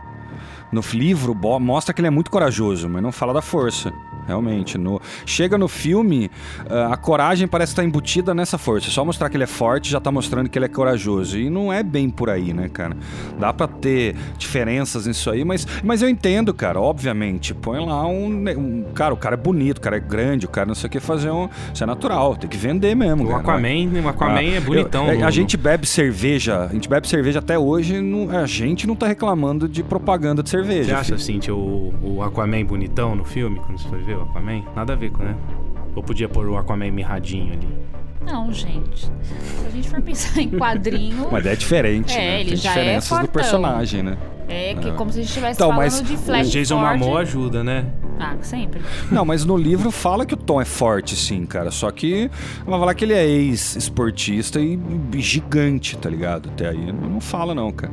No livro mostra que ele é muito corajoso, mas não fala da força. Realmente. No... Chega no filme, ah, a coragem parece estar embutida nessa força. Só mostrar que ele é forte já tá mostrando que ele é corajoso. E não é bem por aí, né, cara? Dá pra ter diferenças nisso aí, mas, mas eu entendo, cara, obviamente. Põe lá um, um- Cara, o cara é bonito, o cara é grande, o cara não sei o que fazer um. Isso é natural, tem que vender mesmo. O cara. Aquaman, o Aquaman Ah, é bonitão. eu- no- a gente bebe cerveja, a gente bebe cerveja até hoje, não- a gente não tá reclamando de propaganda de cerveja. Você acha. Cintia, o, o Aquaman bonitão no filme, quando você foi ver o Aquaman? Nada a ver com, né? Ou podia pôr o Aquaman mirradinho ali? Não, gente. Se a gente for pensar em quadrinho, Mas é diferente, É, né? ele Tem já é diferenças do fortão. personagem, né? é que como se a gente estivesse Então, falando mas de Flash o Jason. Momoa ajuda, né? Ah, sempre. Não, mas no livro fala que o Tom é forte, sim, cara. Só que vai falar que ele é ex-esportista e gigante, tá ligado? Até aí não fala, não, cara.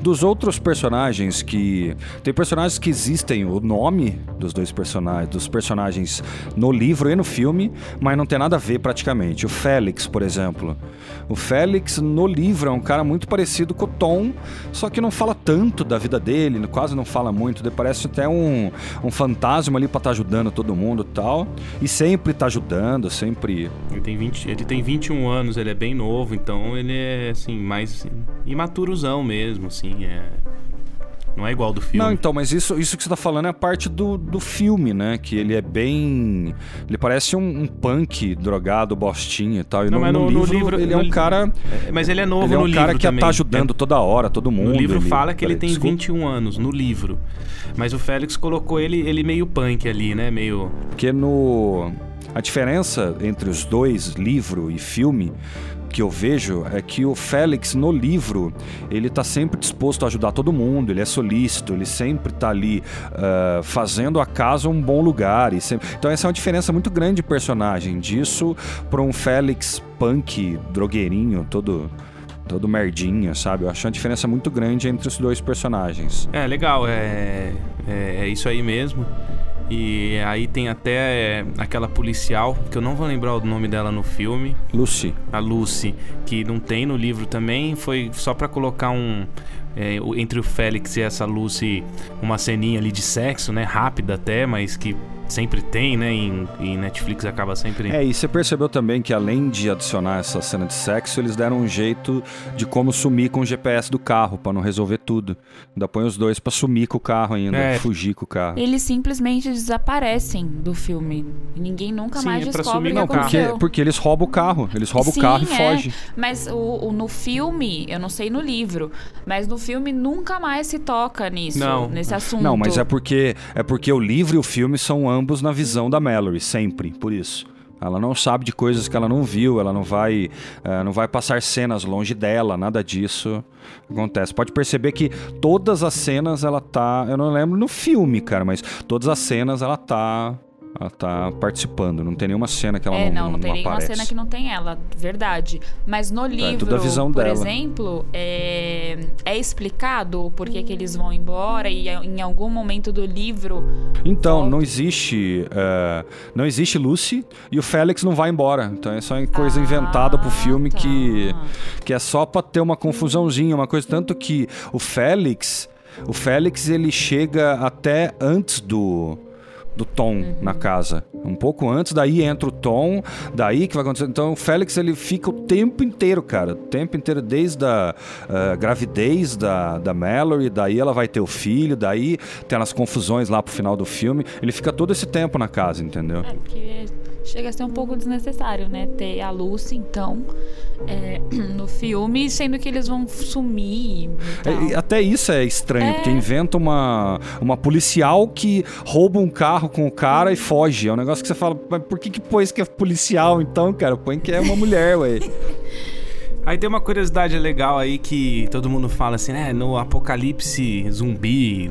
Dos outros personagens que. Tem personagens que existem, o nome dos dois personagens, dos personagens no livro e no filme, mas não tem nada a ver praticamente. O Félix, por exemplo. O Félix no livro é um cara muito parecido com o Tom, só que não fala tanto da vida dele, quase não fala muito. Parece até um, um fantasma ali pra estar ajudando todo mundo e tal. E sempre tá ajudando, sempre. Ele tem, 20, ele tem 21 anos, ele é bem novo, então ele é, assim, mais assim, imaturozão mesmo, assim, é... Não é igual do filme. Não, então, mas isso, isso que você tá falando é a parte do, do filme, né? Que ele é bem. Ele parece um, um punk drogado, bostinha e tal. E Não, no, mas no no- no livro, livro- ele é um cara. É, Mas ele é novo Ele é no um livro cara que também. tá ajudando É- toda hora, todo mundo. No livro ele- fala que ele tem desculpa. 21 anos, no livro. Mas o Félix colocou ele, ele meio punk ali, né? Meio... Porque no. A diferença entre os dois, livro e filme, que eu vejo é que o Félix, no livro, ele tá sempre disposto a ajudar todo mundo, ele é solícito, ele sempre tá ali ah, fazendo a casa um bom lugar. E sempre... Então essa é uma diferença muito grande de personagem. Disso para um Félix punk, drogueirinho, todo. Todo merdinha, sabe? Eu acho uma diferença muito grande entre os dois personagens. É, legal, é, é, é isso aí mesmo. E aí tem até é, aquela policial, que eu não vou lembrar o nome dela no filme, Lucy. a Lucy, que não tem no livro também, foi só pra colocar um. é, entre o Félix e essa Lucy, uma ceninha ali de sexo, né? Rápida até, mas que sempre tem, né? Em, em Netflix acaba sempre. É, e você percebeu também que além de adicionar essa cena de sexo, eles deram um jeito de como sumir com o GPS do carro, pra não resolver tudo. Ainda põe os dois pra sumir com o carro ainda, É. fugir com o carro. Eles simplesmente desaparecem do filme. Ninguém nunca Sim, mais é pra descobre sumir o que com o carro. Porque, porque eles roubam o carro, eles roubam Sim, o carro e é. fogem. Mas o, o- no filme, eu não sei no livro, mas no filme nunca mais se toca nisso, Não. nesse assunto. Não, mas é porque é porque o livro e o filme são ambos na visão da Mallory, sempre, por isso. Ela não sabe de coisas que ela não viu, ela não vai, eh, não vai passar cenas longe dela, nada disso acontece. Pode perceber que todas as cenas ela tá, eu não lembro no filme, cara, mas todas as cenas ela tá, ela tá participando. Não tem nenhuma cena que ela É, não, não, não tem nenhuma aparece. cena que não tem ela, verdade. Mas no livro, tudo a visão por dela. exemplo, é, é explicado por que, que eles vão embora e em algum momento do livro. Então, Volta. não existe. eh, não existe Lucy e o Félix não vai embora. Então é só coisa Ah, inventada pro filme tá. que, que é só pra ter uma confusãozinha, uma coisa. Tanto que o Félix. O Félix ele chega até antes do. Do Tom na casa. Um pouco antes, daí entra o Tom, daí que vai acontecer. Então o Félix ele fica o tempo inteiro, cara. O tempo inteiro, desde a uh, gravidez da, da Mallory, daí ela vai ter o filho, daí tem as confusões lá pro final do filme. Ele fica todo esse tempo na casa, entendeu? É, porque chega a ser um pouco desnecessário, né? Ter a Lucy, então, é, no filme, sendo que eles vão sumir. É, até isso é estranho, é. porque inventa uma, uma policial que rouba um carro com o cara e foge. É um negócio que você fala, mas por que, que pôs que é policial então, cara? Põe que é uma mulher, ué. Aí tem uma curiosidade legal aí que todo mundo fala assim, né? No apocalipse zumbi,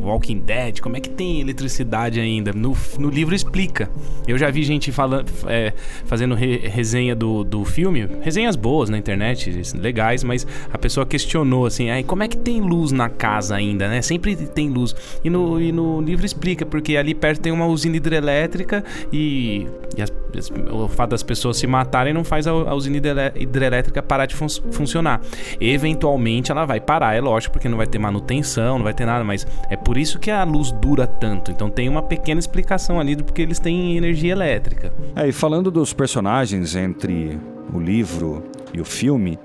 Walking Dead, como é que tem eletricidade ainda? No, no livro explica. Eu já vi gente falando, é, fazendo re, resenha do, do filme, resenhas boas na internet, legais, mas a pessoa questionou assim, aí como é que tem luz na casa ainda, né? Sempre tem luz. E no, e no livro explica, porque ali perto tem uma usina hidrelétrica e, e as, o fato das pessoas se matarem não faz a, a usina hidrelétrica hidrelétrica parar de fun funcionar. Eventualmente ela vai parar, é lógico, porque não vai ter manutenção, não vai ter nada, mas é por isso que a luz dura tanto. Então tem uma pequena explicação ali do porque eles têm energia elétrica. É, e falando dos personagens entre o livro e o filme,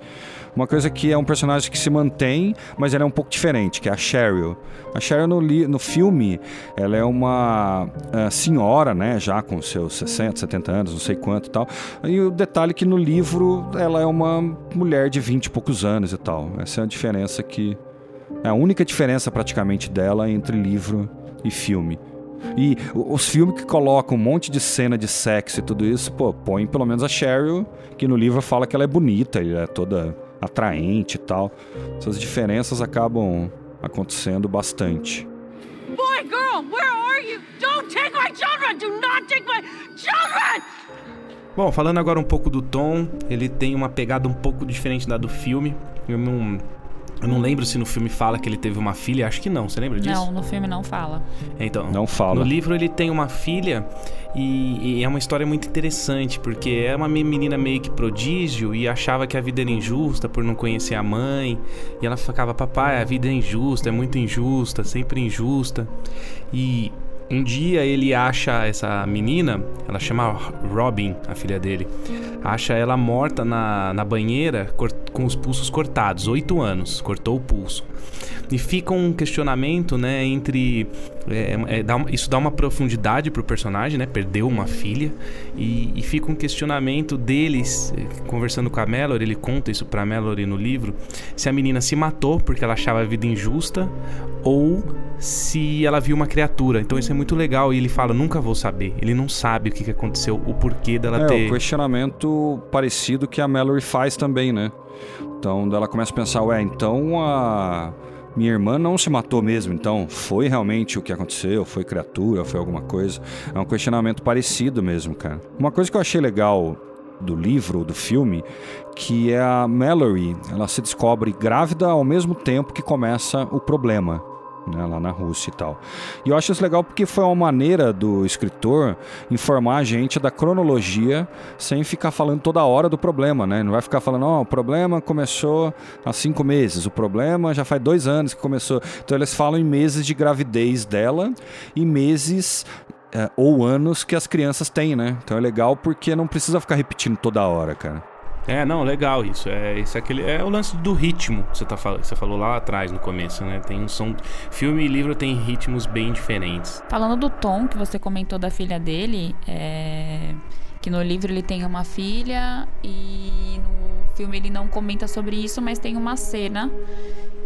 uma coisa que é um personagem que se mantém, mas ela é um pouco diferente, que é a Cheryl. A Cheryl no, no filme, ela é uma uh, senhora, né, já com seus 60, 70 anos, não sei quanto e tal. E o detalhe é que no livro ela é uma mulher de 20 e poucos anos e tal. Essa é a diferença que é a única diferença praticamente dela entre livro e filme. E os filmes que colocam um monte de cena de sexo e tudo isso, pô, põe pelo menos a Cheryl, que no livro fala que ela é bonita, ela é toda atraente e tal. Essas diferenças acabam acontecendo bastante. Boy, girl, where are you? Don't take my children! Do not take my children! Bom, falando agora um pouco do Tom, ele tem uma pegada um pouco diferente da do filme. Eu não, eu não lembro se no filme fala que ele teve uma filha, acho que não. Você lembra disso? Não, no filme não fala. Então, não fala. No livro ele tem uma filha e, e, é uma história muito interessante, porque é uma menina meio que prodígio e achava que a vida era injusta por não conhecer a mãe. E ela ficava, papai, a vida é injusta, é muito injusta, sempre injusta. E um dia ele acha essa menina, ela chama Robin, a filha dele, acha ela morta na, na banheira com os pulsos cortados, oito anos, cortou o pulso. E fica um questionamento, né, entre. É, é, dá, isso dá uma profundidade pro personagem, né? Perdeu uma filha. E, e, fica um questionamento deles, conversando com a Mallory, ele conta isso pra Mallory no livro, se a menina se matou porque ela achava a vida injusta ou se ela viu uma criatura. Então isso é muito legal e ele fala, nunca vou saber. Ele não sabe o que, que aconteceu, o porquê dela é, ter... É, um questionamento parecido que a Mallory faz também, né? Então ela começa a pensar, ué, então a minha irmã não se matou mesmo, então foi realmente o que aconteceu? Foi criatura? Foi alguma coisa? É um questionamento parecido mesmo, cara. Uma coisa que eu achei legal do livro, do filme, que é a Mallory, ela se descobre grávida ao mesmo tempo que começa o problema né, lá na Rússia e tal. E eu acho isso legal porque foi uma maneira do escritor informar a gente da cronologia sem ficar falando toda hora do problema, né? Não vai ficar falando, ó, oh, o problema começou há cinco meses, o problema já faz dois anos que começou. Então eles falam em meses de gravidez dela e meses é, ou anos que as crianças têm, né? Então é legal porque não precisa ficar repetindo toda hora, cara. É, não, legal isso. É, isso é, aquele, é o lance do ritmo que você, tá, você falou lá atrás no começo, né? Tem um som. Filme e livro tem ritmos bem diferentes. Falando do tom que você comentou da filha dele, é, que no livro ele tem uma filha e no filme ele não comenta sobre isso, mas tem uma cena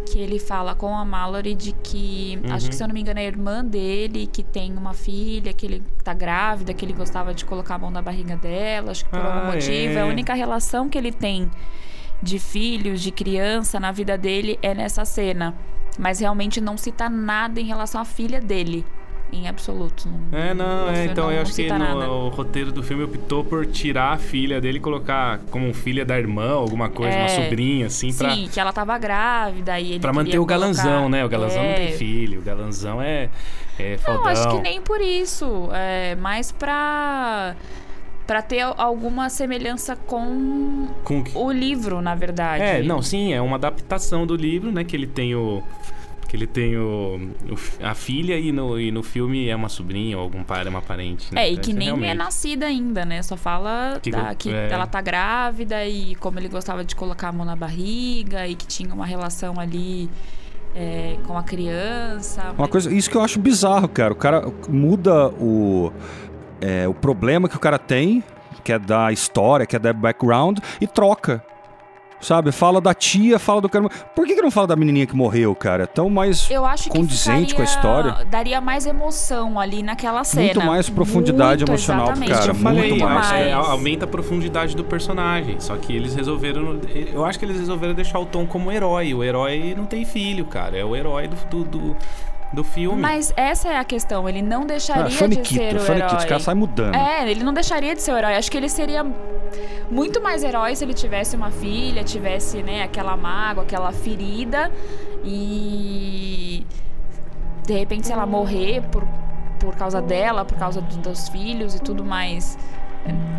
que ele fala com a Mallory de que, uhum. acho que se eu não me engano, é a irmã dele que tem uma filha, que ele tá grávida, que ele gostava de colocar a mão na barriga dela, acho que por ah, algum motivo. É. A única relação que ele tem de filhos, de criança na vida dele é nessa cena. Mas realmente não cita nada em relação à filha dele em absoluto. Não, é, não, é, então não, eu acho que no, o roteiro do filme optou por tirar a filha dele e colocar como filha da irmã, alguma coisa, é, uma sobrinha, assim, sim, pra... Sim, que ela tava grávida e ele Pra manter o galanzão, né? O galanzão é... não tem filho, o galanzão é, é fodão. Não, acho que nem por isso. É mais pra para ter alguma semelhança com, com o livro, na verdade. É, não, sim, é uma adaptação do livro, né? Que ele tem o Que ele tem o, o a filha e no, e no filme é uma sobrinha ou algum pai, uma parente. né? É, e Então, que nem é realmente. nascida ainda, né? Só fala Que da- que é. ela tá grávida e como ele gostava de colocar a mão na barriga e que tinha uma relação ali é, com a criança. Uma coisa, isso que eu acho bizarro, cara. O cara muda o, é, o problema que o cara tem, que é da história, que é da background, e troca. Sabe? Fala da tia, fala do cara. Por que, que não fala da menininha que morreu, cara? É tão mais. Eu acho que condizente com a ficaria- história. Daria mais emoção ali naquela cena. Muito mais profundidade Muito, emocional pro cara, Eu falei, muito mais. é, aumenta a profundidade do personagem. Só que eles resolveram. Eu acho que eles resolveram deixar o Tom como herói. O herói não tem filho, cara. É o herói do, do, do, do filme. Mas essa é a questão. Ele não Ah, deixaria de ser o faniquito. Os herói. caras saem mudando. É, ele não deixaria de ser o herói. Acho que ele seria muito mais herói se ele tivesse uma filha, tivesse, né, aquela mágoa, aquela ferida e de repente, sei lá, morrer por, por causa dela, por causa do- dos filhos e tudo mais.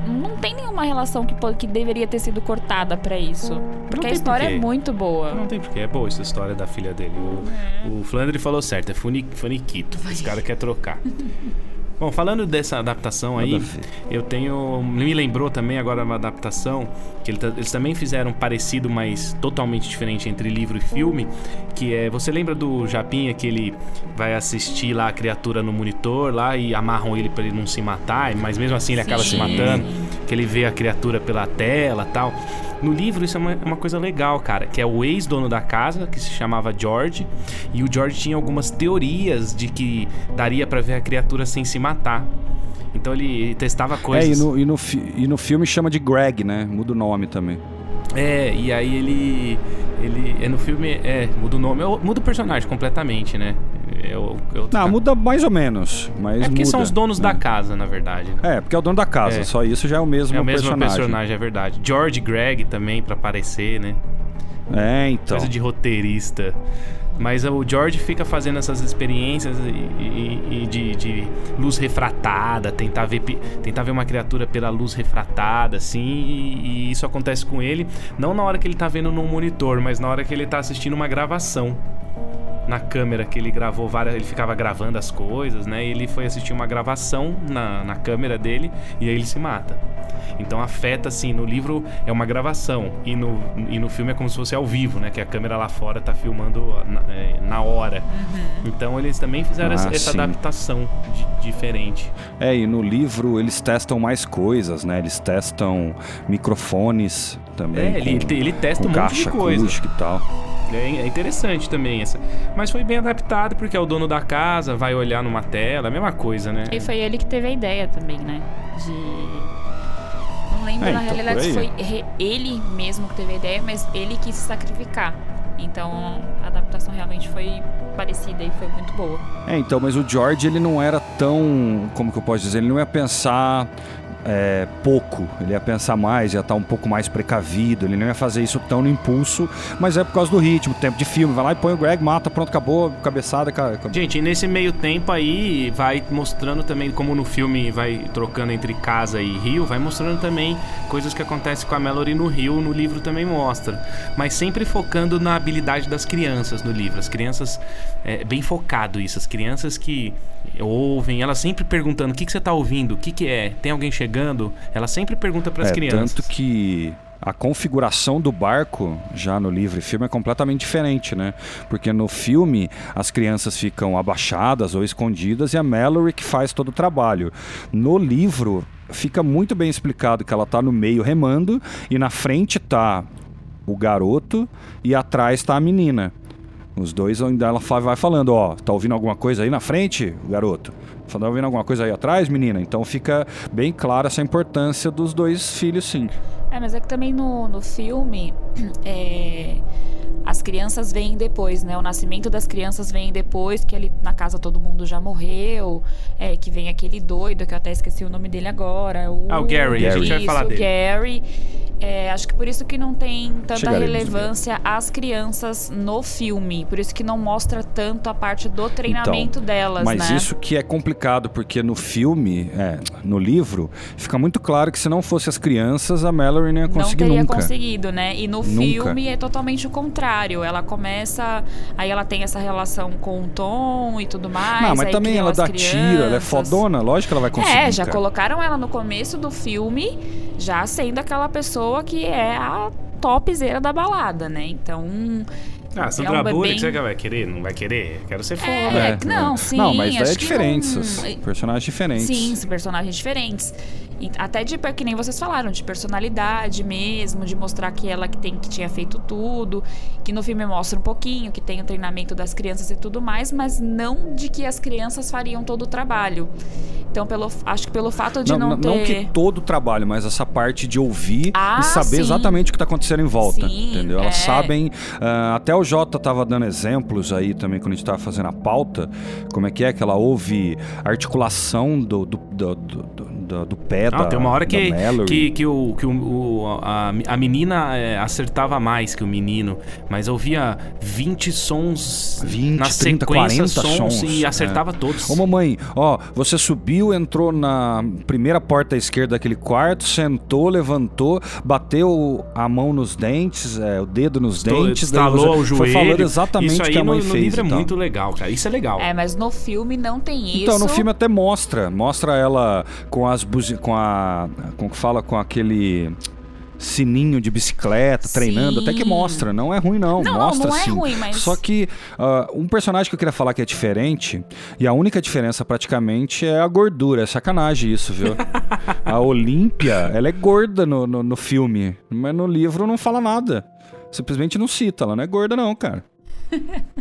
Não tem nenhuma relação que, que deveria ter sido cortada pra isso. Porque a história porquê. é muito boa. Não tem porquê. É boa essa história da filha dele. O, o Flandre falou certo. É funi, faniquito. Esse cara quer trocar. Bom, falando dessa adaptação aí, eu tenho. Me lembrou também agora uma adaptação que eles também fizeram parecido, mas totalmente diferente entre livro e filme. Que é. Você lembra do Japinha que ele vai assistir lá a criatura no monitor lá e amarram ele pra ele não se matar, mas mesmo assim ele acaba se Sim. matando, que ele vê a criatura pela tela tal. No livro isso é uma, é uma coisa legal, cara, que é o ex-dono da casa, que se chamava George, e o George tinha algumas teorias de que daria pra ver a criatura sem se matar. Então ele testava É, coisas. e no, e, no, e no filme chama de Greg, né? Muda o nome também. É, e aí ele. Ele. É no filme. É, muda o nome. é Muda o personagem completamente, né? É o- é Não, muda mais ou menos, mas É porque muda, são os donos né? da casa, na verdade. né? É, porque é o dono da casa, É. só isso já é o mesmo É o mesmo personagem. personagem. é verdade. George Greg também, pra aparecer, né? É, então. Coisa de roteirista. Mas o George fica fazendo essas experiências e, e- e de, de luz refratada, tentar ver, tentar ver uma criatura pela luz refratada, assim, e, e isso acontece com ele, não na hora que ele tá vendo num monitor, mas na hora que ele tá assistindo uma gravação. Na câmera que ele gravou várias. Ele ficava gravando as coisas, né? E ele foi assistir uma gravação na, na câmera dele e aí ele se mata. Então afeta, assim, no livro é uma gravação e no, e no filme é como se fosse ao vivo, né? Que a câmera lá fora tá filmando na, é, na hora. Então eles também fizeram Ah, essa, essa adaptação de- diferente. É, e no livro eles testam mais coisas, né? Eles testam microfones também. É, ele, com, ele testa um monte caixa de coisa. e tal. É, é interessante também essa. Mas foi bem adaptado porque é o dono da casa, vai olhar numa tela, a mesma coisa, né? E foi ele que teve a ideia também, né? De. Não lembro É, na então, realidade se foi ele mesmo que teve a ideia, mas ele quis se sacrificar. Então a adaptação realmente foi parecida e foi muito boa. É, então, mas o George ele não era tão. Como que eu posso dizer? Ele não ia pensar é, pouco, ele ia pensar mais, ia estar um pouco mais precavido, ele não ia fazer isso tão no impulso, mas é por causa do ritmo, tempo de filme. Vai lá e põe o Greg, mata, pronto, acabou, cabeçada, cara. Gente, e nesse meio tempo aí vai mostrando também, como no filme vai trocando entre casa e rio, vai mostrando também coisas que acontecem com a Mallory no rio, no livro também mostra. Mas sempre focando na habilidade das crianças no livro. As crianças, é bem focado isso, as crianças que ouvem, elas sempre perguntando: o que, que você tá ouvindo? O que, que é? Tem alguém chegando? Ela sempre pergunta para as é, crianças. Tanto que a configuração do barco, já no livro e filme, é completamente diferente, né? Porque no filme as crianças ficam abaixadas ou escondidas e a Mallory que faz todo o trabalho. No livro fica muito bem explicado que ela tá no meio remando e na frente tá o garoto e atrás tá a menina. Os dois ainda ela vai falando, ó, tá ouvindo alguma coisa aí na frente, garoto? Tá ouvindo alguma coisa aí atrás, menina? Então fica bem clara essa importância dos dois filhos, sim. É, mas é que também no, no filme é, as crianças vêm depois, né? O nascimento das crianças vem depois, que ali na casa todo mundo já morreu, é, que vem aquele doido, que eu até esqueci o nome dele agora. O, Ah, o Gary, a gente vai Isso, falar o dele. Gary. É, acho que por isso que não tem tanta Chegaremos relevância às crianças no filme. Por isso que não mostra tanto a parte do treinamento delas, Então, Mas né? isso que é complicado, porque no filme, é, no livro, fica muito claro que se não fosse as crianças, a Mallory não ia não conseguir teria nunca. conseguido, né? E no Nunca. filme é totalmente o contrário. Ela começa, aí ela tem essa relação com o Tom e tudo mais. Não, mas também ela dá tiro, ela é crianças. fodona, lógico que ela vai conseguir. É, já cara. colocaram ela no começo do filme, já sendo aquela pessoa que é a topzera da balada, né? Então. Ah, é Sandra um Bullock, bem- você que vai querer? Não vai querer? Quero ser foda. É, não, sim. Não, mas é diferentes, os personagens diferentes. Sim, são personagens diferentes. E até de, que nem vocês falaram, de personalidade mesmo, de mostrar que ela que, tem, que tinha feito tudo, que no filme mostra um pouquinho, que tem o treinamento das crianças e tudo mais, mas não de que as crianças fariam todo o trabalho. Então, pelo, acho que pelo fato de não, não, ter... não que todo o trabalho, mas essa parte de ouvir Ah, e saber sim. exatamente o que está acontecendo em volta. Sim, entendeu? Elas é. sabem. ah, até o Jota tava dando exemplos aí também quando a gente tava fazendo a pauta. Como é que é que ela ouve articulação do, do, do, do, do- do pé Não, da, tem uma hora que, que, que, o, que o, o- a, a menina é, acertava mais que o menino, mas ouvia 20 sons 20, na 30, sequência 40 sons, sons, e é. acertava todos. Ô mamãe, ó, você subiu, entrou na primeira porta esquerda daquele quarto, sentou, levantou, bateu a mão nos dentes, é, o dedo nos Estou- dentes, Estalou você o joelho. foi falando exatamente Isso o aí que a mãe no, no fez. livro é então. muito legal, cara. Isso é legal. É, mas no filme não tem isso. Então, no filme até mostra, mostra ela com as buzi com a como que fala com aquele sininho de bicicleta, treinando, até que Sim. mostra, não é ruim não, Não, não, mostra não é sim. ruim, mas- Só que ah, um personagem que eu queria falar que é diferente, e a única diferença praticamente é a gordura, é sacanagem isso, viu? a Olímpia, ela é gorda no, no, no filme, mas no livro não fala nada. Simplesmente não cita, ela não é gorda não, cara.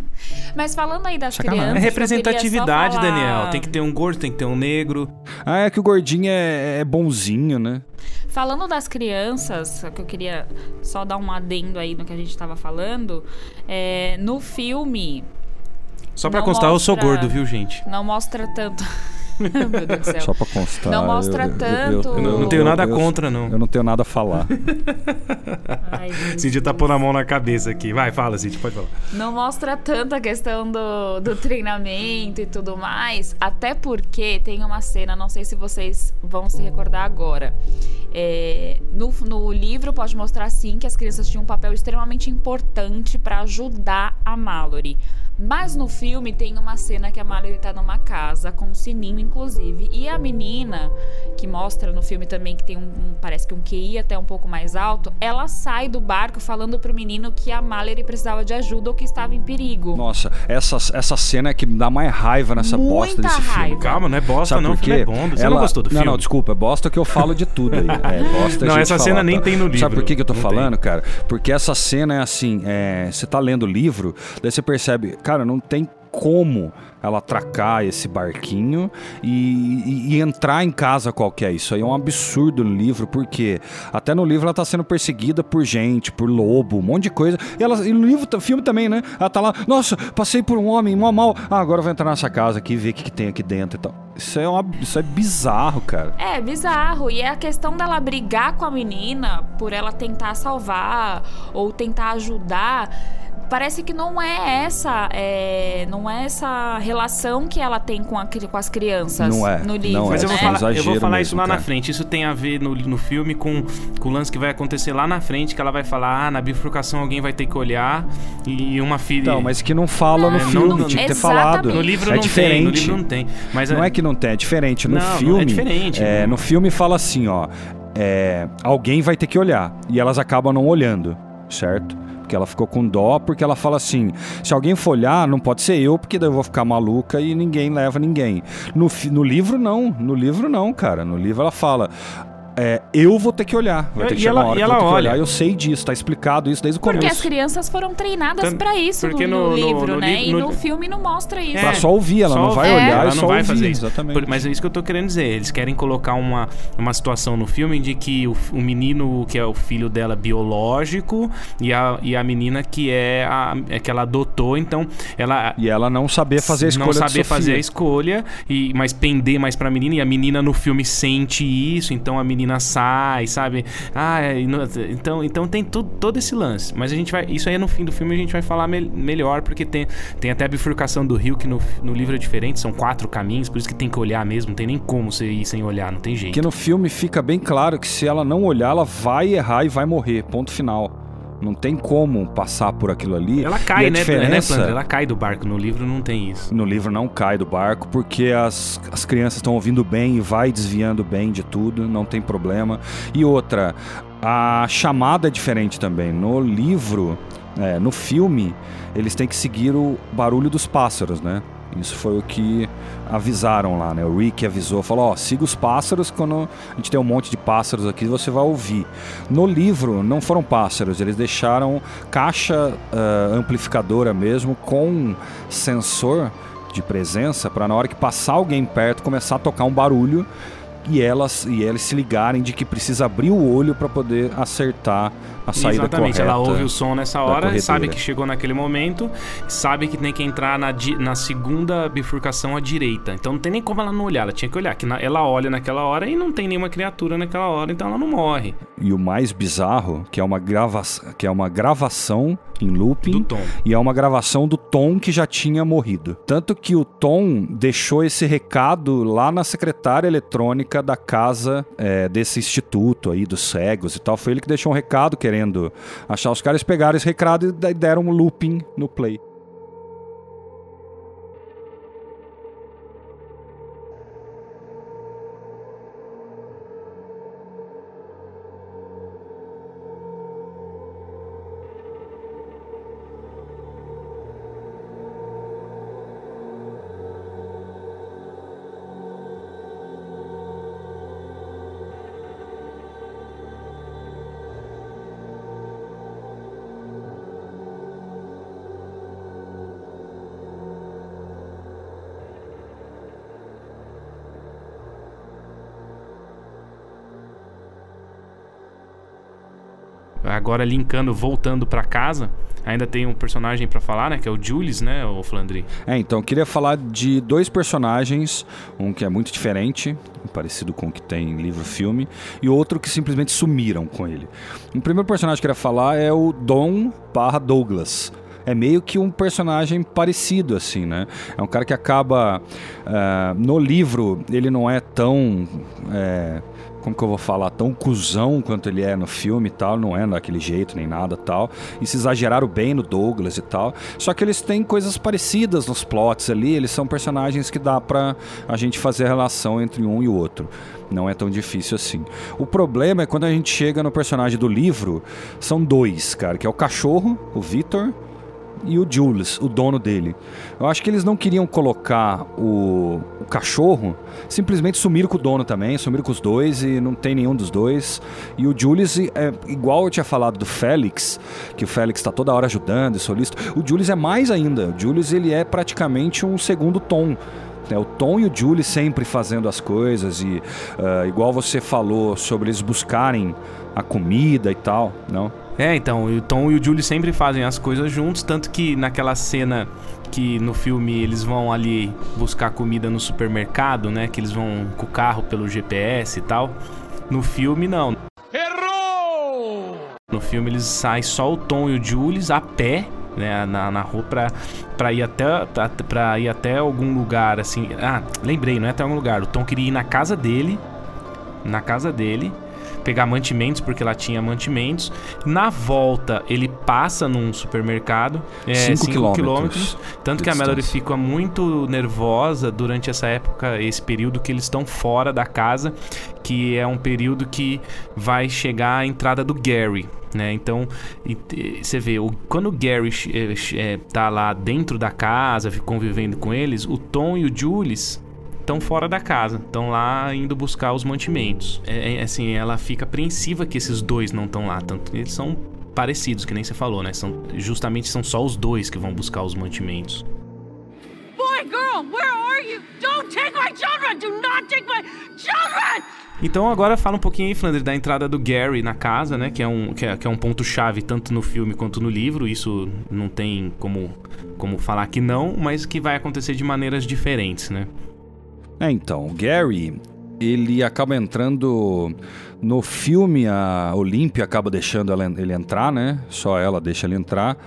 Mas falando aí das Sacanagem. crianças. É representatividade, falar- Daniel. Tem que ter um gordo, tem que ter um negro. Ah, é que o gordinho é, é bonzinho, né? Falando das crianças, que eu queria só dar um adendo aí no que a gente tava falando, é, no filme Só pra Não constar, eu sou mostra- gordo, viu, gente? não mostra tanto. Meu Deus do céu. Só pra constar. Não mostra tanto- Eu não Eu- tenho nada eu- contra, não. Eu não tenho nada a falar. Ai. Cindy tá pondo a mão na cabeça aqui. Vai, fala, Cindy, pode falar. Não mostra tanto a questão do, do treinamento e tudo mais, até porque tem uma cena, não sei se vocês vão se recordar agora. É, no, no livro pode mostrar sim que as crianças tinham um papel extremamente importante para ajudar a Mallory. Mas no filme tem uma cena que a Mallory tá numa casa, com um sininho, inclusive. E a menina, que mostra no filme também que tem um, um- parece que um QI até um pouco mais alto, ela sai do barco falando pro menino que a Mallory precisava de ajuda ou que estava em perigo. Nossa, essa, essa cena é que dá mais raiva nessa bosta Muita desse filme. raiva. Calma, não é bosta, Sabe não. O por filme quê? é bom. Você Ela... não gostou do não, filme? Não, desculpa, é bosta que eu falo de tudo aí. É, bosta a Não, gente essa cena nem tá? tem no livro. Sabe por que, que eu tô Não falando, cara? Porque essa cena é assim, é, você tá lendo o livro, daí você percebe, cara, não tem como ela atracar esse barquinho e, e- e entrar em casa qualquer. Isso aí é um absurdo no livro, porque até no livro ela tá sendo perseguida por gente, por lobo, um monte de coisa. E, ela, e no livro, filme também, né? Ela tá lá, nossa, passei por um homem, mó mal. Ah, agora eu vou entrar nessa casa aqui e ver o que, que tem aqui dentro e tal. Isso é, uma, isso é bizarro, cara. É bizarro. E é a questão dela brigar com a menina por ela tentar salvar ou tentar ajudar. Parece que não é essa, é, não é essa relação que ela tem com, a com as crianças Não é, no livro. não é. Mas eu vou né? É falar, eu vou falar isso lá na cara. frente. Isso tem a ver no, no filme com, com o lance que vai acontecer lá na frente, que ela vai falar, ah, na bifurcação alguém vai ter que olhar e uma filha... Então, mas que não fala no É, não- filme, não- tinha que ter falado. No livro é não diferente. tem, no livro não tem. Mas Não é que não tem, é diferente. No Não, não, é filme. diferente. é, no filme fala assim, ó. é, alguém vai ter que olhar. E elas acabam não olhando, certo? Ela ficou com dó, porque ela fala assim: se alguém for olhar, não pode ser eu, porque daí eu vou ficar maluca e ninguém leva ninguém. No, no livro, não. No livro, não, cara. No livro ela fala. É, eu vou ter que olhar. Vai ter E que chegar ela- uma hora e que eu vou ela ter que olha. olhar. Eu sei disso, tá explicado isso desde o Porque começo. as crianças foram treinadas Tanto- pra isso porque no, no- no- livro, no né? e no- no filme não mostra isso. Pra só ouvir, ela Só não vai ouvir, olhar ela e não só vai ouvir. fazer isso. Exatamente. Por- mas é isso que eu tô querendo dizer. Eles querem colocar uma, uma situação no filme de que o, o menino que é o filho dela biológico e a, e a menina que é a é que ela adotou, então ela E ela não saber fazer a escolha não de saber fazer a escolha e mas pender mais pra menina e a menina no filme sente isso, então a menina menina sai, sabe? Ah, é, então, então tem tudo, todo esse lance. Mas a gente vai. Isso aí no fim do filme a gente vai falar mel- melhor, porque tem, tem até a bifurcação do rio, que no, no livro é diferente, são quatro caminhos, por isso que tem que olhar mesmo, não tem nem como você ir sem olhar, não tem jeito. Que no filme fica bem claro que se ela não olhar, ela vai errar e vai morrer. Ponto final. Não tem como passar por aquilo ali. Ela cai, né, né, diferença- Flandre? Ela cai do barco. No livro não tem isso. No livro não cai do barco porque as, as crianças estão ouvindo bem e vai desviando bem de tudo, não tem problema. E outra, a chamada é diferente também. No livro, é, no filme, eles têm que seguir o barulho dos pássaros, né? Isso foi o que avisaram lá, né? O Rick avisou, falou, ó, siga os pássaros, quando a gente tem um monte de pássaros aqui, você vai ouvir. No livro, não foram pássaros, eles deixaram caixa ah, amplificadora mesmo, com sensor de presença, para na hora que passar alguém perto, começar a tocar um barulho e elas e eles se ligarem de que precisa abrir o olho para poder acertar a saída Exatamente, ela ouve o som nessa hora, sabe que chegou naquele momento, sabe que tem que entrar na, na segunda bifurcação à direita. Então não tem nem como ela não olhar, ela tinha que olhar. Que na- ela olha naquela hora e não tem nenhuma criatura naquela hora, então ela não morre. E o mais bizarro, que é uma, grava que é uma gravação em looping. Do Tom. E é uma gravação do Tom que já tinha morrido. Tanto que o Tom deixou esse recado lá na secretária eletrônica da casa é, desse instituto aí dos cegos e tal. Foi ele que deixou um recado querendo achar os caras. Pegaram esse recado e deram um looping no play. Agora linkando, voltando pra casa, ainda tem um personagem pra falar, né? Que é o Julius, né, o Flandre? É, então, queria falar de dois personagens, um que é muito diferente, parecido com o que tem em livro-filme, e outro que simplesmente sumiram com ele. O primeiro personagem que eu queria falar é o Dom barra Douglas. É meio que um personagem parecido, assim, né? É um cara que acaba... ah, no livro, ele não é tão... é, como que eu vou falar, tão cuzão quanto ele é no filme e tal, não é daquele jeito nem nada tal. E se exageraram bem no Douglas e tal. Só que eles têm coisas parecidas nos plots ali, eles são personagens que dá pra a gente fazer a relação entre um e o outro. Não é tão difícil assim. O problema é quando a gente chega no personagem do livro, são dois, cara, que é o cachorro, o Victor, e o Jules, o dono dele. Eu acho que eles não queriam colocar o, o cachorro, simplesmente sumiram com o dono também, sumiram com os dois e não tem nenhum dos dois. E o Jules, é igual eu tinha falado do Félix, que o Félix está toda hora ajudando e solista. O Jules é mais ainda. O Jules ele é praticamente um segundo tom. É, o Tom e o Julie sempre fazendo as coisas e ah, igual você falou sobre eles buscarem a comida e tal, não? É, então, o Tom e o Julie sempre fazem as coisas juntos, tanto que naquela cena que no filme eles vão ali buscar comida no supermercado, né? Que eles vão com o carro pelo GPS e tal. No filme, não. Errou! No filme eles saem só o Tom e o Jules a pé, né, na, na rua pra, pra, ir até, pra, pra ir até algum lugar, assim. Ah, lembrei, não é até algum lugar. O Tom queria ir na casa dele, na casa dele, pegar mantimentos, porque lá tinha mantimentos. Na volta, ele passa num supermercado, é, Cinco 5 quilômetros quilômetros. Tanto que a distância. fica muito nervosa durante essa época, esse período que eles estão fora da casa, que é um período que vai chegar a entrada do Gary. Né? Então, você vê, o- quando o Gary eh, tá lá dentro da casa, convivendo com eles, o Tom e o Jules estão fora da casa, estão lá indo buscar os mantimentos. É, é, assim, ela fica apreensiva que esses dois não estão lá, tanto eles são parecidos, que nem você falou, né? São, justamente são só os dois que vão buscar os mantimentos. Boy, girl, where are you? Don't take my children! Do not take my children! Então agora fala um pouquinho aí, Flandre, da entrada do Gary na casa, né? Que é um, que é, que é um ponto-chave tanto no filme quanto no livro. Isso não tem como, como falar que não, mas que vai acontecer de maneiras diferentes, né? É, então, o Gary, ele acaba entrando no filme a Olímpia acaba deixando ela, ele entrar, né? Só ela deixa ele entrar.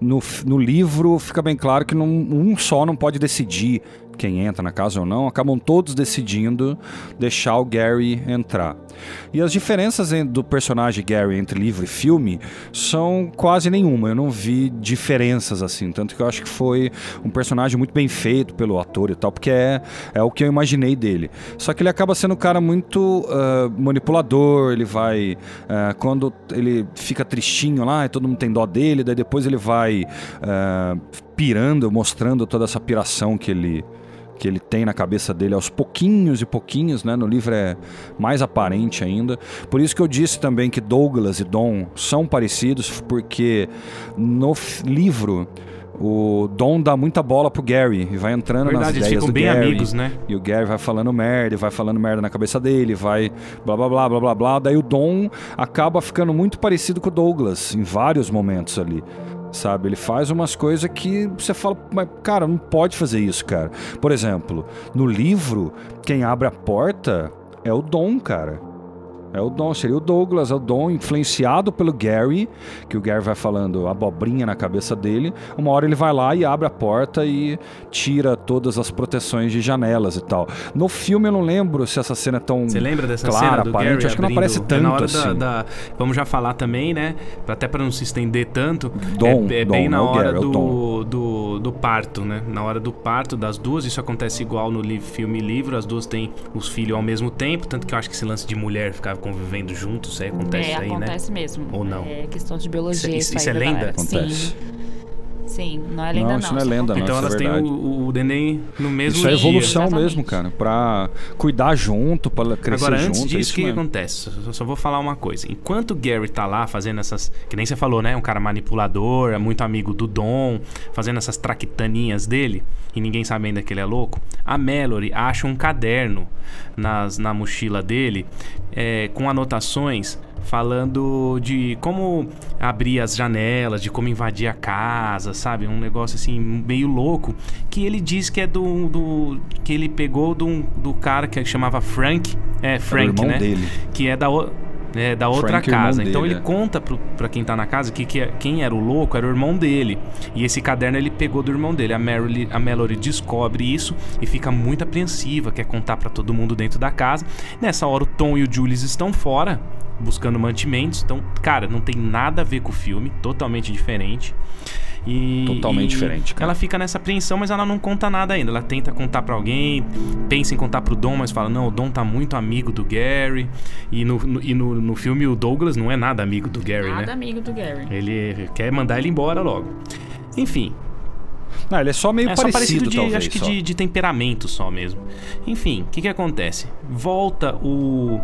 No, no livro fica bem claro que não, um só não pode decidir quem entra na casa ou não, acabam todos decidindo deixar o Gary entrar. E as diferenças do personagem Gary entre livro e filme são quase nenhuma. Eu não vi diferenças assim. Tanto que eu acho que foi um personagem muito bem feito pelo ator e tal, porque é, é o que eu imaginei dele. Só que ele acaba sendo um cara muito uh, manipulador. Ele vai. Uh, quando ele fica tristinho lá, e todo mundo tem dó dele, daí depois ele vai uh, pirando, mostrando toda essa piração que ele que ele tem na cabeça dele aos pouquinhos e pouquinhos, né? No livro é mais aparente ainda. Por isso que eu disse também que Douglas e Dom são parecidos, porque no livro o Dom dá muita bola pro Gary e vai entrando Verdade, nas ideias ficam do bem Gary. amigos, né? E o Gary vai falando merda, vai falando merda na cabeça dele, vai blá blá blá blá blá blá. Daí o Dom acaba ficando muito parecido com o Douglas em vários momentos ali sabe? Ele faz umas coisas que você fala, mas cara, não pode fazer isso, cara. Por exemplo, no livro, quem abre a porta é o Dom, cara. É o Dom, seria o Douglas, é o Dom influenciado pelo Gary, que o Gary vai falando abobrinha na cabeça dele. Uma hora ele vai lá e abre a porta e tira todas as proteções de janelas e tal. No filme eu não lembro se essa cena é tão Você lembra dessa clara, cena do aparente. Gary Acho que não aparece é tanto na hora assim. da, da- Vamos já falar também, né? Até para não se estender tanto. Dom, é, é Dom, bem na é hora Gary, é do, do, do parto, né? Na hora do parto das duas, isso acontece igual no li- filme e livro. As duas têm os filhos ao mesmo tempo, tanto que eu acho que esse lance de mulher ficar convivendo juntos, isso aí acontece é, aí, né? acontece mesmo. Ou não? É questão de biologia. Isso- Isso, isso aí é da lenda? Acontece. Sim. Sim, não é lenda Não, não. isso não é lenda, não. Então é elas têm verdade. o, o neném no mesmo Isso é evolução Exatamente. mesmo, cara. Pra cuidar junto, pra crescer Agora, junto. antes é disso, isso o que, que mesmo. acontece? Eu só vou falar uma coisa. Enquanto o Gary tá lá fazendo essas. Que nem você falou, né? Um cara manipulador, é muito amigo do Dom, fazendo essas traquitaninhas dele, e ninguém sabe ainda que ele é louco. A Mallory acha um caderno nas, na mochila dele é, com anotações falando de como abrir as janelas, de como invadir a casa, sabe? Um negócio assim meio louco que ele diz que é do, do que ele pegou do, do cara que chamava Frank, é Frank, irmão né? dele. Que é da o- é, da outra Frank, casa. Então dele, ele é. conta pro, pra quem tá na casa que, que é- quem era o louco era o irmão dele. E esse caderno ele pegou do irmão dele. A Mallory, a Mallory descobre isso e fica muito apreensiva, quer contar pra todo mundo dentro da casa. Nessa hora o Tom e o Julius estão fora, buscando mantimentos. Então, cara, não tem nada a ver com o filme, totalmente diferente. E, Totalmente e diferente, cara. Ela fica nessa apreensão, mas ela não conta nada ainda. Ela tenta contar pra alguém, pensa em contar pro Dom, mas fala: não, o Dom tá muito amigo do Gary. E no, no- e no, no filme o Douglas não é nada amigo do Gary, Nada né? amigo do Gary. Ele quer mandar ele embora logo. Enfim, Não, ele é só meio é só parecido, parecido de, talvez. acho que de, de temperamento só mesmo. Enfim, o que que acontece? Volta o,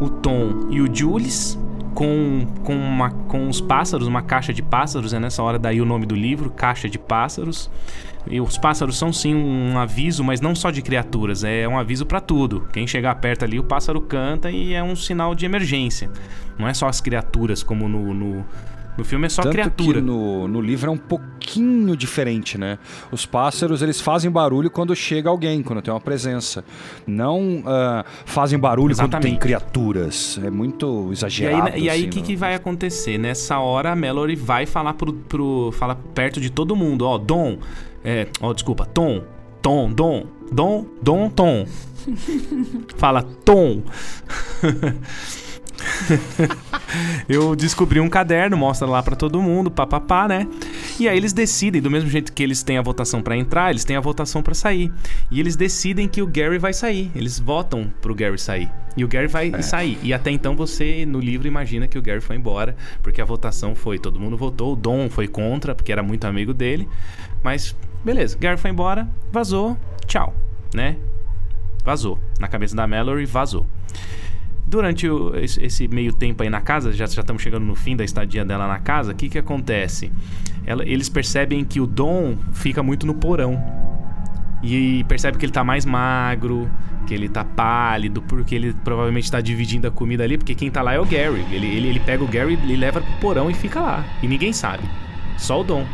o Tom e o Jules com, com, uma, com os pássaros, uma caixa de pássaros, é nessa hora daí o nome do livro, Caixa de Pássaros. E os pássaros são sim um aviso, mas não só de criaturas, é um aviso pra tudo. Quem chegar perto ali, o pássaro canta e é um sinal de emergência. Não é só as criaturas como no, no, no filme, é só Tanto criatura. que no, no livro é um pouquinho diferente, né? Os pássaros, eles fazem barulho quando chega alguém, quando tem uma presença. Não ah, fazem barulho quando tem Exatamente. criaturas. É muito exagerado. e aí assim, o que, no- que vai acontecer? Nessa hora, a Mallory vai falar pro, pro. Fala perto de todo mundo, ó, Dom. É, ó, desculpa, Tom. Tom, Dom. Dom, Dom, Tom. Fala, Tom. Eu descobri um caderno, mostra lá pra todo mundo, papapá, né? E aí eles decidem, do mesmo jeito que eles têm a votação pra entrar, eles têm a votação pra sair. E eles decidem que o Gary vai sair. Eles votam pro Gary sair. E o Gary vai sair. E até então você, no livro, imagina que o Gary foi embora, porque a votação foi, todo mundo votou, o Dom foi contra, porque era muito amigo dele. Mas, beleza, Gary foi embora, vazou, tchau, né? Vazou. Na cabeça da Mallory, vazou. Durante o- esse, meio tempo aí na casa, já, já estamos chegando no fim da estadia dela na casa, o que que acontece? Ela- eles percebem que o Dom fica muito no porão. E percebe que ele tá mais magro, que ele tá pálido, porque ele provavelmente tá dividindo a comida ali, porque quem tá lá é o Gary. Ele, ele, ele pega o Gary, ele leva pro porão e fica lá. E ninguém sabe. Só o Dom.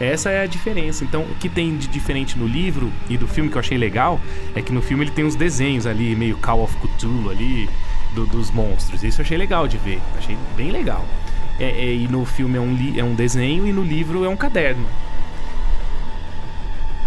Essa é a diferença. Então, o que tem de diferente no livro e do filme que eu achei legal é que no filme ele tem uns desenhos ali, meio Call of Cthulhu ali, do- dos monstros. Isso eu achei legal de ver. Achei bem legal. É, é, e no filme é um, li- é um desenho e no livro é um caderno.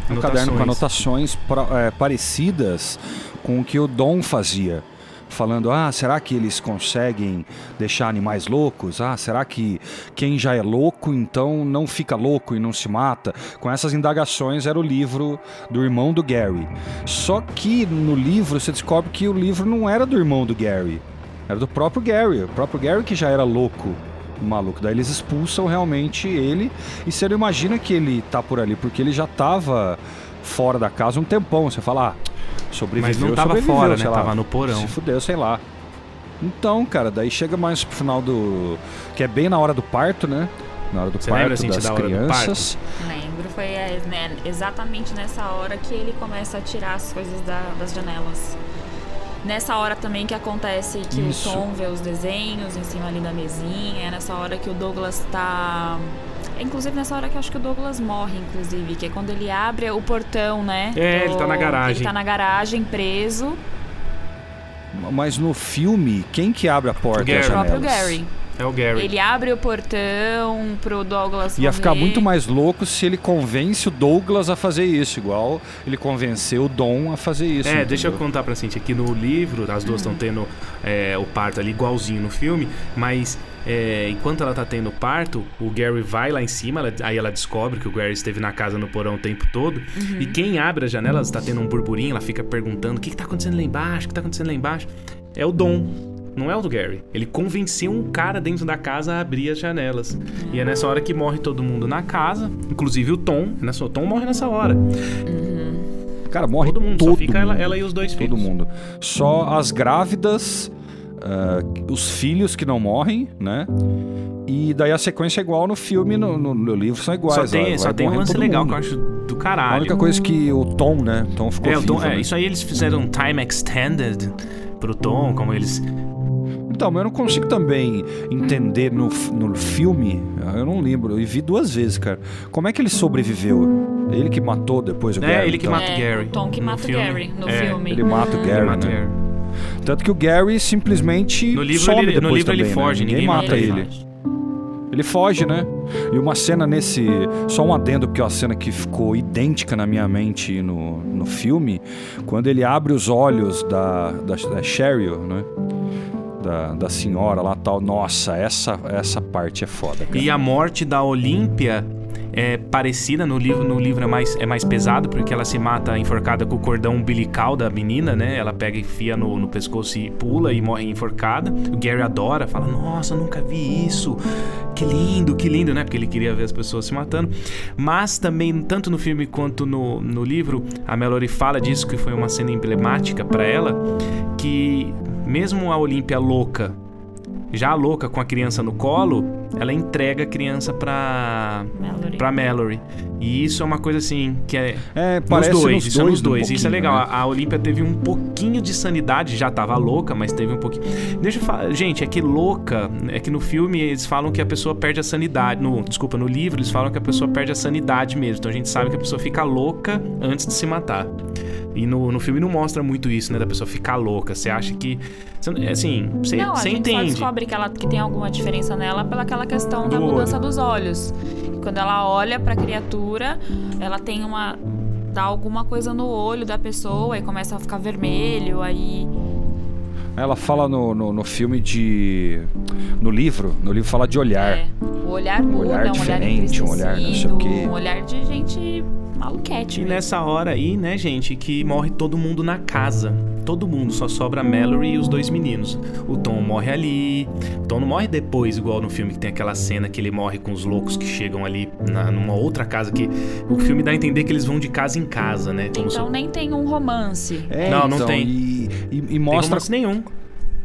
Um caderno com Anotações. anotações pra- é, parecidas com o que o Dom fazia. Falando, ah, será que eles conseguem deixar animais loucos? Ah, será que quem já é louco então não fica louco e não se mata? Com essas indagações era o livro do irmão do Gary. Só que no livro você descobre que o livro não era do irmão do Gary, era do próprio Gary. O próprio Gary que já era louco, maluco. Daí eles expulsam realmente ele e você não imagina que ele tá por ali, porque ele já tava fora da casa um tempão. Você fala, ah, sobreviveu, Mas não tava sobreviveu, fora, né? sei lá. Tava no porão. Se fudeu, sei lá. Então, cara, daí chega mais pro final do. Que é bem na hora do parto, né? Na hora do Você parto lembra, gente, das da crianças. Lembro, foi é, né, exatamente nessa hora que ele começa a tirar as coisas da- das janelas. Nessa hora também que acontece que Isso. o Tom vê os desenhos em cima ali da mesinha. É nessa hora que o Douglas tá. é, Inclusive nessa hora que eu acho que o Douglas morre, inclusive, que é quando ele abre o portão, né? É, ele tá na garagem. Ele tá na garagem, preso. Mas no filme, quem que abre a porta? as Gary. O próprio? Gary. É o Gary. Ele abre o portão pro Douglas Ia ficar morrer. muito mais louco se ele convence o Douglas a fazer isso, igual ele convenceu o Dom a fazer isso. É, deixa eu entendeu? contar pra Cintia. Aqui no livro, as duas estão tendo é, o parto ali igualzinho no filme, mas é, enquanto ela tá tendo o parto, o Gary vai lá em cima, ela- aí ela descobre que o Gary esteve na casa no porão o tempo todo. E quem abre as janelas, tá tendo um burburinho, ela fica perguntando: o que, que tá acontecendo lá embaixo? O que tá acontecendo lá embaixo? É o Dom. Não é o do Gary. Ele convenceu um cara dentro da casa a abrir as janelas. E é nessa hora que morre todo mundo na casa, inclusive o Tom. É Nessa, o Tom morre nessa hora. Cara, morre Todo mundo, todo só fica ela, mundo. ela e os dois Todo filhos. mundo. Só as grávidas, ah, os filhos que não morrem, né? E daí a sequência é igual no filme, no, no- no livro são iguais. Só tem, só tem um lance todo legal mundo. que eu acho do caralho. A única coisa que o Tom, né? Tom ficou é, o Tom- vivo, é, né? isso aí eles fizeram um time extended pro Tom, como eles. Então, mas eu não consigo também entender no, no filme, eu não lembro, eu vi duas vezes, cara. Como é que ele sobreviveu? Ele que matou depois o É, Gary? ele que então? mata o É, Gary o Tom que no mata o. Gary no É, filme. Ele mata o Ele Gary, mata o né? Gary. Tanto que o Gary simplesmente No livro some ele- no depois livro ele também, foge, né? ninguém ninguém mata mata ele. ele. Ele foge, né? E uma cena nesse. Só um adendo, porque é uma cena que ficou idêntica na minha mente no, no filme. Quando ele abre os olhos da, da, da Cheryl, né? Da, da senhora lá tal. Nossa, essa, essa parte é foda, cara. E a morte da Olímpia é parecida no livro, no livro é mais, é mais pesado, porque ela se mata enforcada com o cordão umbilical da menina, né? Ela pega e enfia no, no pescoço e pula e morre enforcada. O Gary adora, fala, nossa, nunca vi isso. Que lindo, que lindo, né? Porque ele queria ver as pessoas se matando. Mas também, tanto no filme quanto no, no livro, a Mallory fala disso, que foi uma cena emblemática pra ela, que mesmo a Olímpia louca já louca com a criança no colo, ela entrega a criança pra, Mallory. pra Mallory. E isso é uma coisa assim, que é. É, Nos parece dois, nos isso é nos um dois. Isso é legal. né? A, Olímpia teve um pouquinho de sanidade, já tava louca, mas teve um pouquinho. Deixa eu falar. Gente, é que louca. É que no filme eles falam que a pessoa perde a sanidade. No, desculpa, no livro eles falam que a pessoa perde a sanidade mesmo. Então a gente sabe que a pessoa fica louca antes de se matar. E no, no filme não mostra muito isso, né? Da pessoa ficar louca. Você acha que. você- Assim, você, Não, a você gente só entende. descobre que, ela, que tem alguma diferença nela pela aquela questão da Do mudança olho. dos olhos. E quando ela olha pra criatura, ela tem uma. dá alguma coisa no olho da pessoa e começa a ficar vermelho, aí. Ela fala no, no, no filme de. No livro. No livro fala de olhar. É, o olhar muda, olhar um olhar diferente, um olhar não sei o quê. Um olhar de gente maluquete. E mesmo. nessa hora aí, né, gente, que morre todo mundo na casa. Todo mundo, só sobra a Mallory e os dois meninos. O Tom morre ali. O Tom não morre depois, igual no filme que tem aquela cena que ele morre com os loucos que chegam ali na- numa outra casa que o filme dá a entender que eles vão de casa em casa, né? Como Então se- nem tem um romance. É, Não, não então, tem. E, e- e Tem mostra romance nenhum.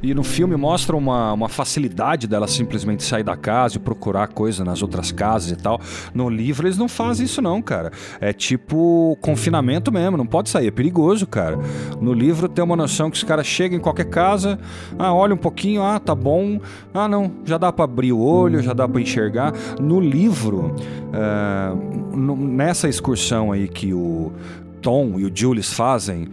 E no filme mostra uma, uma facilidade dela simplesmente sair da casa e procurar coisa nas outras casas e tal. No livro eles não fazem isso não, cara. É tipo confinamento mesmo, não pode sair, é perigoso, cara. No livro tem uma noção que os caras chegam em qualquer casa, ah, olha um pouquinho, ah, tá bom. Ah, não, já dá para abrir o olho, já dá para enxergar. No livro, uh, nessa excursão aí que o Tom e o Julius fazem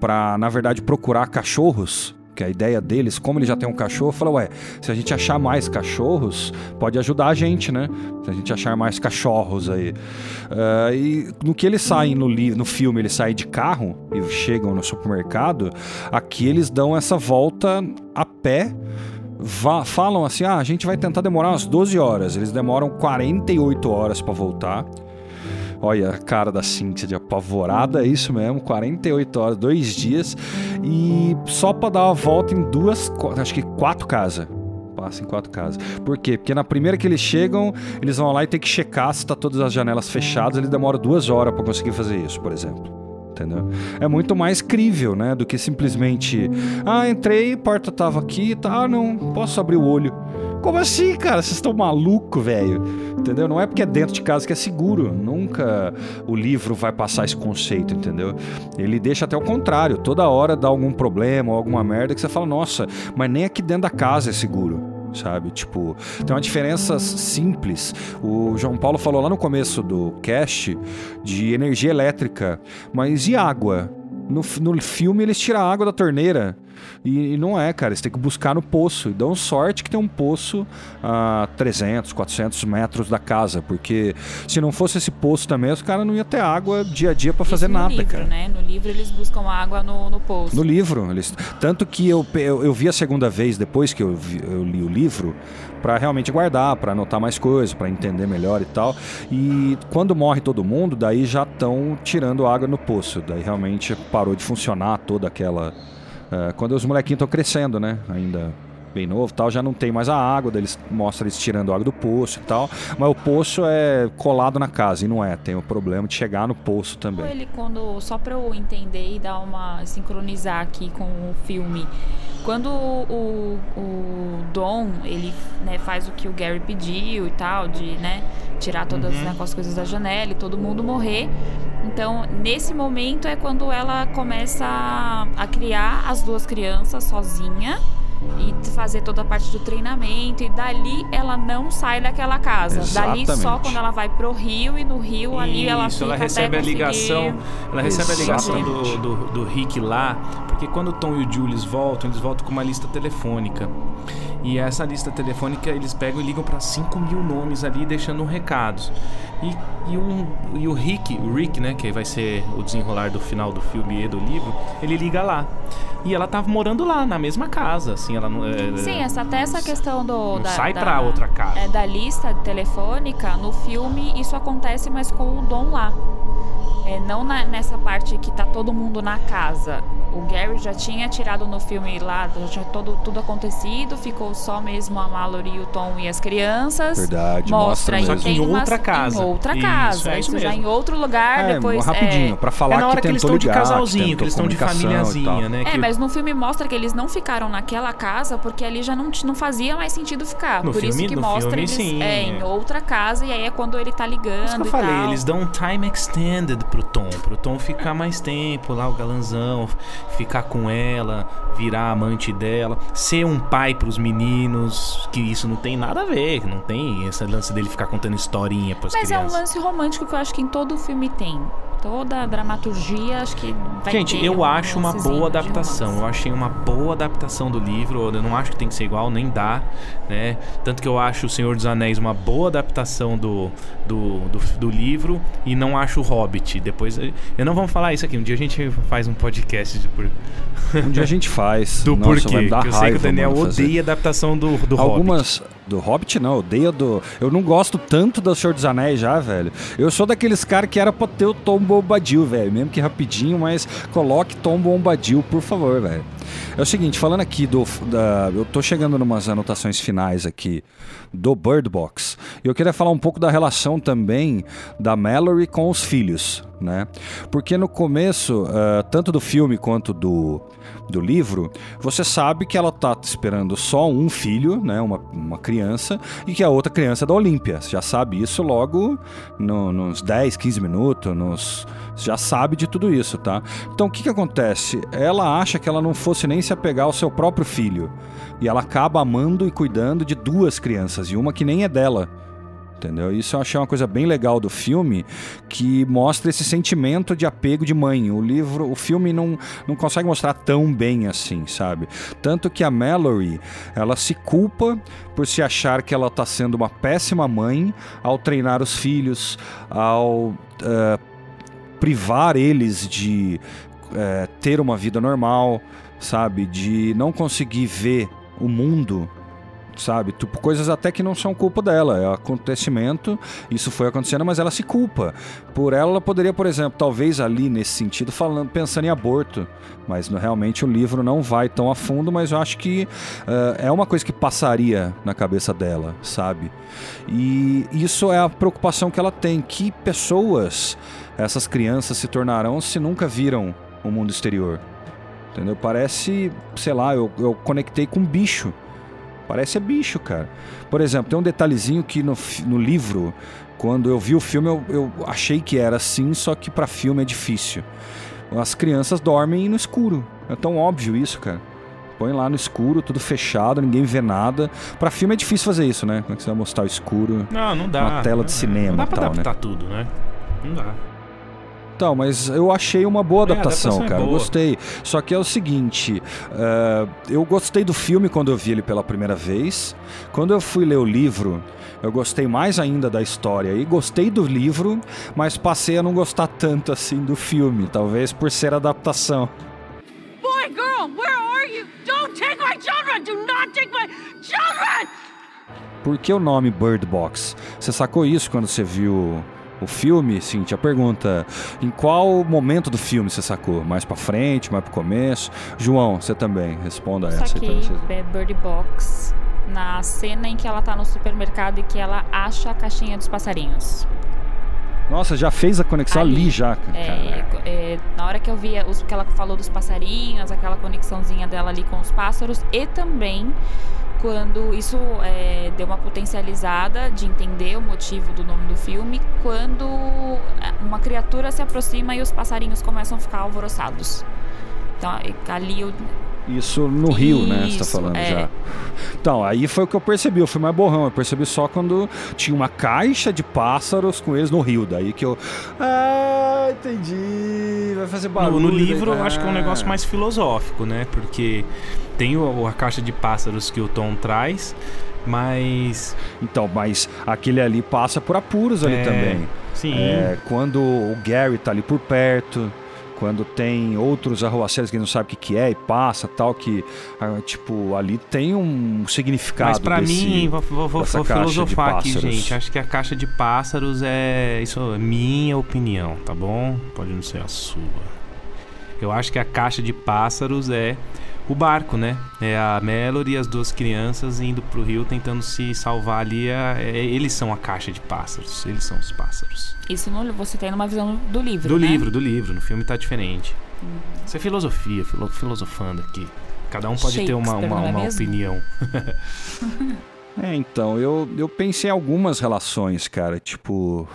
para, na verdade, procurar cachorros que a ideia deles, como ele já tem um cachorro, falou: ué, se a gente achar mais cachorros, pode ajudar a gente, né? Se a gente achar mais cachorros aí. Uh, e no que eles saem no, no filme, eles saem de carro e chegam no supermercado, aqui eles dão essa volta a pé. falam assim: ah, a gente vai tentar demorar umas 12 horas. Eles demoram 48 horas para voltar. Olha a cara da Cintia de apavorada, é isso mesmo, 48 horas, dois dias, e só para dar uma volta em duas, acho que quatro casas. Passa em quatro casas. Por quê? Porque na primeira que eles chegam, eles vão lá e tem que checar se tá todas as janelas fechadas, eles demoram duas horas para conseguir fazer isso, por exemplo. Entendeu? É muito mais crível, né? Do que simplesmente, ah, entrei, porta tava aqui, tá, ah, não, posso abrir o olho. Como assim, cara? Vocês estão maluco, velho? Entendeu? Não é porque é dentro de casa que é seguro. Nunca o livro vai passar esse conceito, entendeu? Ele deixa até o contrário. Toda hora dá algum problema ou alguma merda que você fala, nossa, mas nem aqui dentro da casa é seguro sabe? Tipo, tem uma diferença simples. O João Paulo falou lá no começo do cast de energia elétrica, mas e água? No, no filme eles tiram a água da torneira. E, e, não é, cara. Você tem que buscar no poço. E dão sorte que tem um poço a 300, 400 metros da casa. Porque se não fosse esse poço também, os caras não iam ter água dia a dia para fazer nada, livro, cara. Né? No livro eles buscam água no, no poço. No livro. Eles... Tanto que eu, eu, eu vi a segunda vez depois que eu, vi, eu li o livro para realmente guardar, para anotar mais coisas, para entender melhor e tal. E quando morre todo mundo, daí já estão tirando água no poço. Daí realmente parou de funcionar toda aquela Uh, quando os molequinhos estão crescendo, né? Ainda bem novo tal, já não tem mais a água, eles mostram eles tirando água do poço e tal, mas o poço é colado na casa e não é, tem o problema de chegar no poço também. Ele quando, só para eu entender e dar uma sincronizar aqui com o filme, quando o, o Dom, ele né, faz o que o Gary pediu e tal, de né, tirar todas uhum. né, as coisas da janela e todo mundo morrer, então, nesse momento é quando ela começa a criar as duas crianças sozinha e fazer toda a parte do treinamento e dali ela não sai daquela casa. Exatamente. Dali só quando ela vai pro Rio e no Rio Isso, ali ela fica ela recebe a ligação, ela recebe Exatamente. a ligação do, do, do Rick lá, porque quando o Tom e o Julius voltam, eles voltam com uma lista telefônica. E essa lista telefônica eles pegam e ligam para 5 mil nomes ali, deixando recados. E, e, um, e o Rick, o Rick, né, que vai ser o desenrolar do final do filme e do livro, ele liga lá. E ela tava morando lá, na mesma casa, assim, ela não... É, Sim, essa, até essa questão do... Da, sai da, pra outra casa. É, da lista telefônica, no filme isso acontece, mas com o Dom lá. É, não na, nessa parte que tá todo mundo na casa. O Gary já tinha tirado no filme lá, já tinha todo, tudo acontecido, ficou só mesmo a Mallory, o Tom e as crianças. Verdade, mostra, mostra só que em outra casa. Em outra isso, casa. É isso, isso já em outro lugar, é, depois. Rapidinho, é, pra falar é na hora que, que eles estão de casalzinho, que, eles estão de famíliazinha, né? É, mas no filme mostra que eles não ficaram naquela casa porque ali já não, não fazia mais sentido ficar. No Por filme, isso que mostra filme, eles sim, é, em outra casa e aí é quando ele tá ligando. Isso que eu falei, eles dão um time extended pro Tom, pro Tom ficar mais tempo lá, o galanzão, ficar com ela, virar amante dela, ser um pai pros meninos, que isso não tem nada a ver, não tem esse lance dele ficar contando historinha pras Mas crianças. é um lance romântico que eu acho que em todo filme tem toda a dramaturgia, acho que vai Gente, eu acho uma boa adaptação. Eu achei uma boa adaptação do livro. Eu não acho que tem que ser igual, nem dá, né? Tanto que eu acho O Senhor dos Anéis uma boa adaptação do, do, do, do livro e não acho o Hobbit. Depois, eu não vamos falar isso aqui. Um dia a gente faz um podcast de por... Um dia a gente faz. do Nossa, porquê. Eu sei que o Daniel odeia a adaptação do, do Algumas, Hobbit. Do Hobbit não, odeia do. Eu não gosto tanto do Senhor dos Anéis já, velho. Eu sou daqueles caras que era pra ter o Tom Bombadil, velho. Mesmo que rapidinho, mas coloque Tom Bombadil, por favor, velho. É o seguinte, falando aqui do. Da, eu tô chegando numas anotações finais aqui do Bird Box. E eu queria falar um pouco da relação também da Mallory com os filhos, né? Porque no começo, uh, tanto do filme quanto do, do livro, você sabe que ela tá esperando só um filho, né? Uma, uma criança, e que a outra criança é da Olímpia. Você já sabe isso logo no, nos 10, 15 minutos, nos já sabe de tudo isso, tá? Então o que, que acontece? Ela acha que ela não fosse nem se apegar ao seu próprio filho. E ela acaba amando e cuidando de duas crianças, e uma que nem é dela. Entendeu? Isso eu achei uma coisa bem legal do filme, que mostra esse sentimento de apego de mãe. O livro, o filme não, não consegue mostrar tão bem assim, sabe? Tanto que a Mallory, ela se culpa por se achar que ela está sendo uma péssima mãe ao treinar os filhos, ao uh, privar eles de uh, ter uma vida normal, sabe? De não conseguir ver o mundo sabe? Tipo, coisas até que não são culpa dela, é acontecimento, isso foi acontecendo, mas ela se culpa. Por ela, ela poderia, por exemplo, talvez ali nesse sentido, falando, pensando em aborto, mas no, realmente o livro não vai tão a fundo, mas eu acho que uh, é uma coisa que passaria na cabeça dela, sabe? E isso é a preocupação que ela tem, que pessoas essas crianças se tornarão se nunca viram o mundo exterior. Entendeu? Parece, sei lá, eu, eu conectei com um bicho Parece é bicho, cara. Por exemplo, tem um detalhezinho que no, no livro, quando eu vi o filme, eu, eu achei que era assim, só que para filme é difícil. As crianças dormem no escuro. É tão óbvio isso, cara. Põe lá no escuro, tudo fechado, ninguém vê nada. Para filme é difícil fazer isso, né? Como é que você vai mostrar o escuro? Não, não dá. Uma tela de cinema. Não dá pra tal, adaptar né? tudo, né? Não dá. Então, mas eu achei uma boa adaptação, É, adaptação é cara. eu boa. gostei. Só que é o seguinte: uh, eu gostei do filme quando eu vi ele pela primeira vez. Quando eu fui ler o livro, eu gostei mais ainda da história. E gostei do livro, mas passei a não gostar tanto assim do filme. Talvez por ser adaptação. Boy, girl, where are you? Don't take my children! Do not take my children! Por que o nome Bird Box? Você sacou isso quando você viu o filme? Cintia, pergunta: em qual momento do filme você sacou? Mais pra frente, mais pro começo? João, você também. Responda essa. Saquei é Bird Box na cena em que ela tá no supermercado e que ela acha a caixinha dos passarinhos. Nossa, já fez a conexão ali, Ali. já. É, é, na hora que eu vi os que ela falou dos passarinhos, aquela conexãozinha dela ali com os pássaros, e também quando isso é, deu uma potencializada de entender o motivo do nome do filme, quando é, uma criatura se aproxima e os passarinhos começam a ficar alvoroçados. Então, ali eu, Isso no Rio, né? Você tá Isso, falando é. já. Então, aí foi o que eu percebi. Eu fui mais borrão. Eu percebi só quando tinha uma caixa de pássaros com eles no Rio. Daí que eu. Ah, entendi. Vai fazer barulho. No, no livro, daí- eu acho que é um negócio mais filosófico, né? Porque tem o- a caixa de pássaros que o Tom traz, mas. Então, mas aquele ali passa por apuros ali É, também. Sim. É, quando o Gary tá ali por perto, quando tem outros arruaceiros que não sabe o que, é e passa tal, que ah, tipo, ali tem um significado. Mas pra desse- mim, vou, vou- vou- filosofar aqui, gente. Acho que a caixa de pássaros é. Isso é minha opinião, tá bom? Pode não ser a sua. Eu acho que a caixa de pássaros é o barco, né? É a Melody e as duas crianças indo pro rio tentando se salvar ali. a- é- eles são a caixa de pássaros. Eles são os pássaros. isso no, você tem numa visão do livro, Do né? livro, do livro. No filme tá diferente. Isso é filosofia, filo- filosofando aqui. Cada um pode ter uma, uma, é uma mesmo? opinião. É, então, eu, eu pensei em algumas relações, cara. Tipo.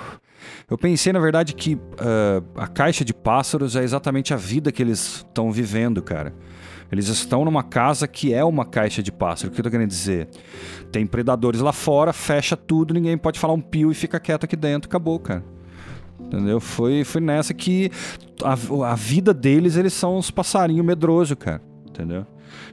Eu pensei, na verdade, que ah, a caixa de pássaros é exatamente a vida que eles estão vivendo, cara. Eles estão numa casa que é uma caixa de pássaro. O que eu tô querendo dizer? Tem predadores lá fora, fecha tudo, ninguém pode falar um pio e fica quieto aqui dentro, acabou, cara. Entendeu? Foi, foi nessa que a, a vida deles, eles são uns passarinhos medrosos, cara. Entendeu?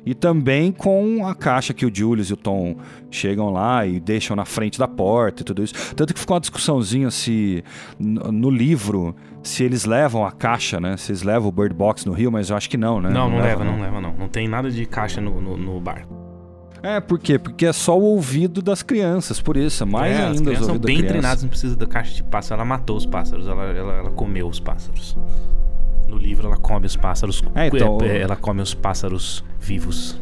E também com a caixa que o Julius e o Tom chegam lá e deixam na frente da porta e tudo isso. Tanto que ficou uma discussãozinha se no livro se eles levam a caixa, né? Se eles levam o Bird Box no Rio, mas eu acho que não, né? Não, não, leva, não leva, não. Não tem nada de caixa no, no, no barco. É, por quê? Porque é só o ouvido das crianças, por isso, é mais é, as ainda os crianças são bem treinadas, não precisa da caixa de pássaro. Ela matou os pássaros, ela, ela, ela comeu os pássaros. No livro ela come os pássaros. É, então- é, ela come os pássaros vivos.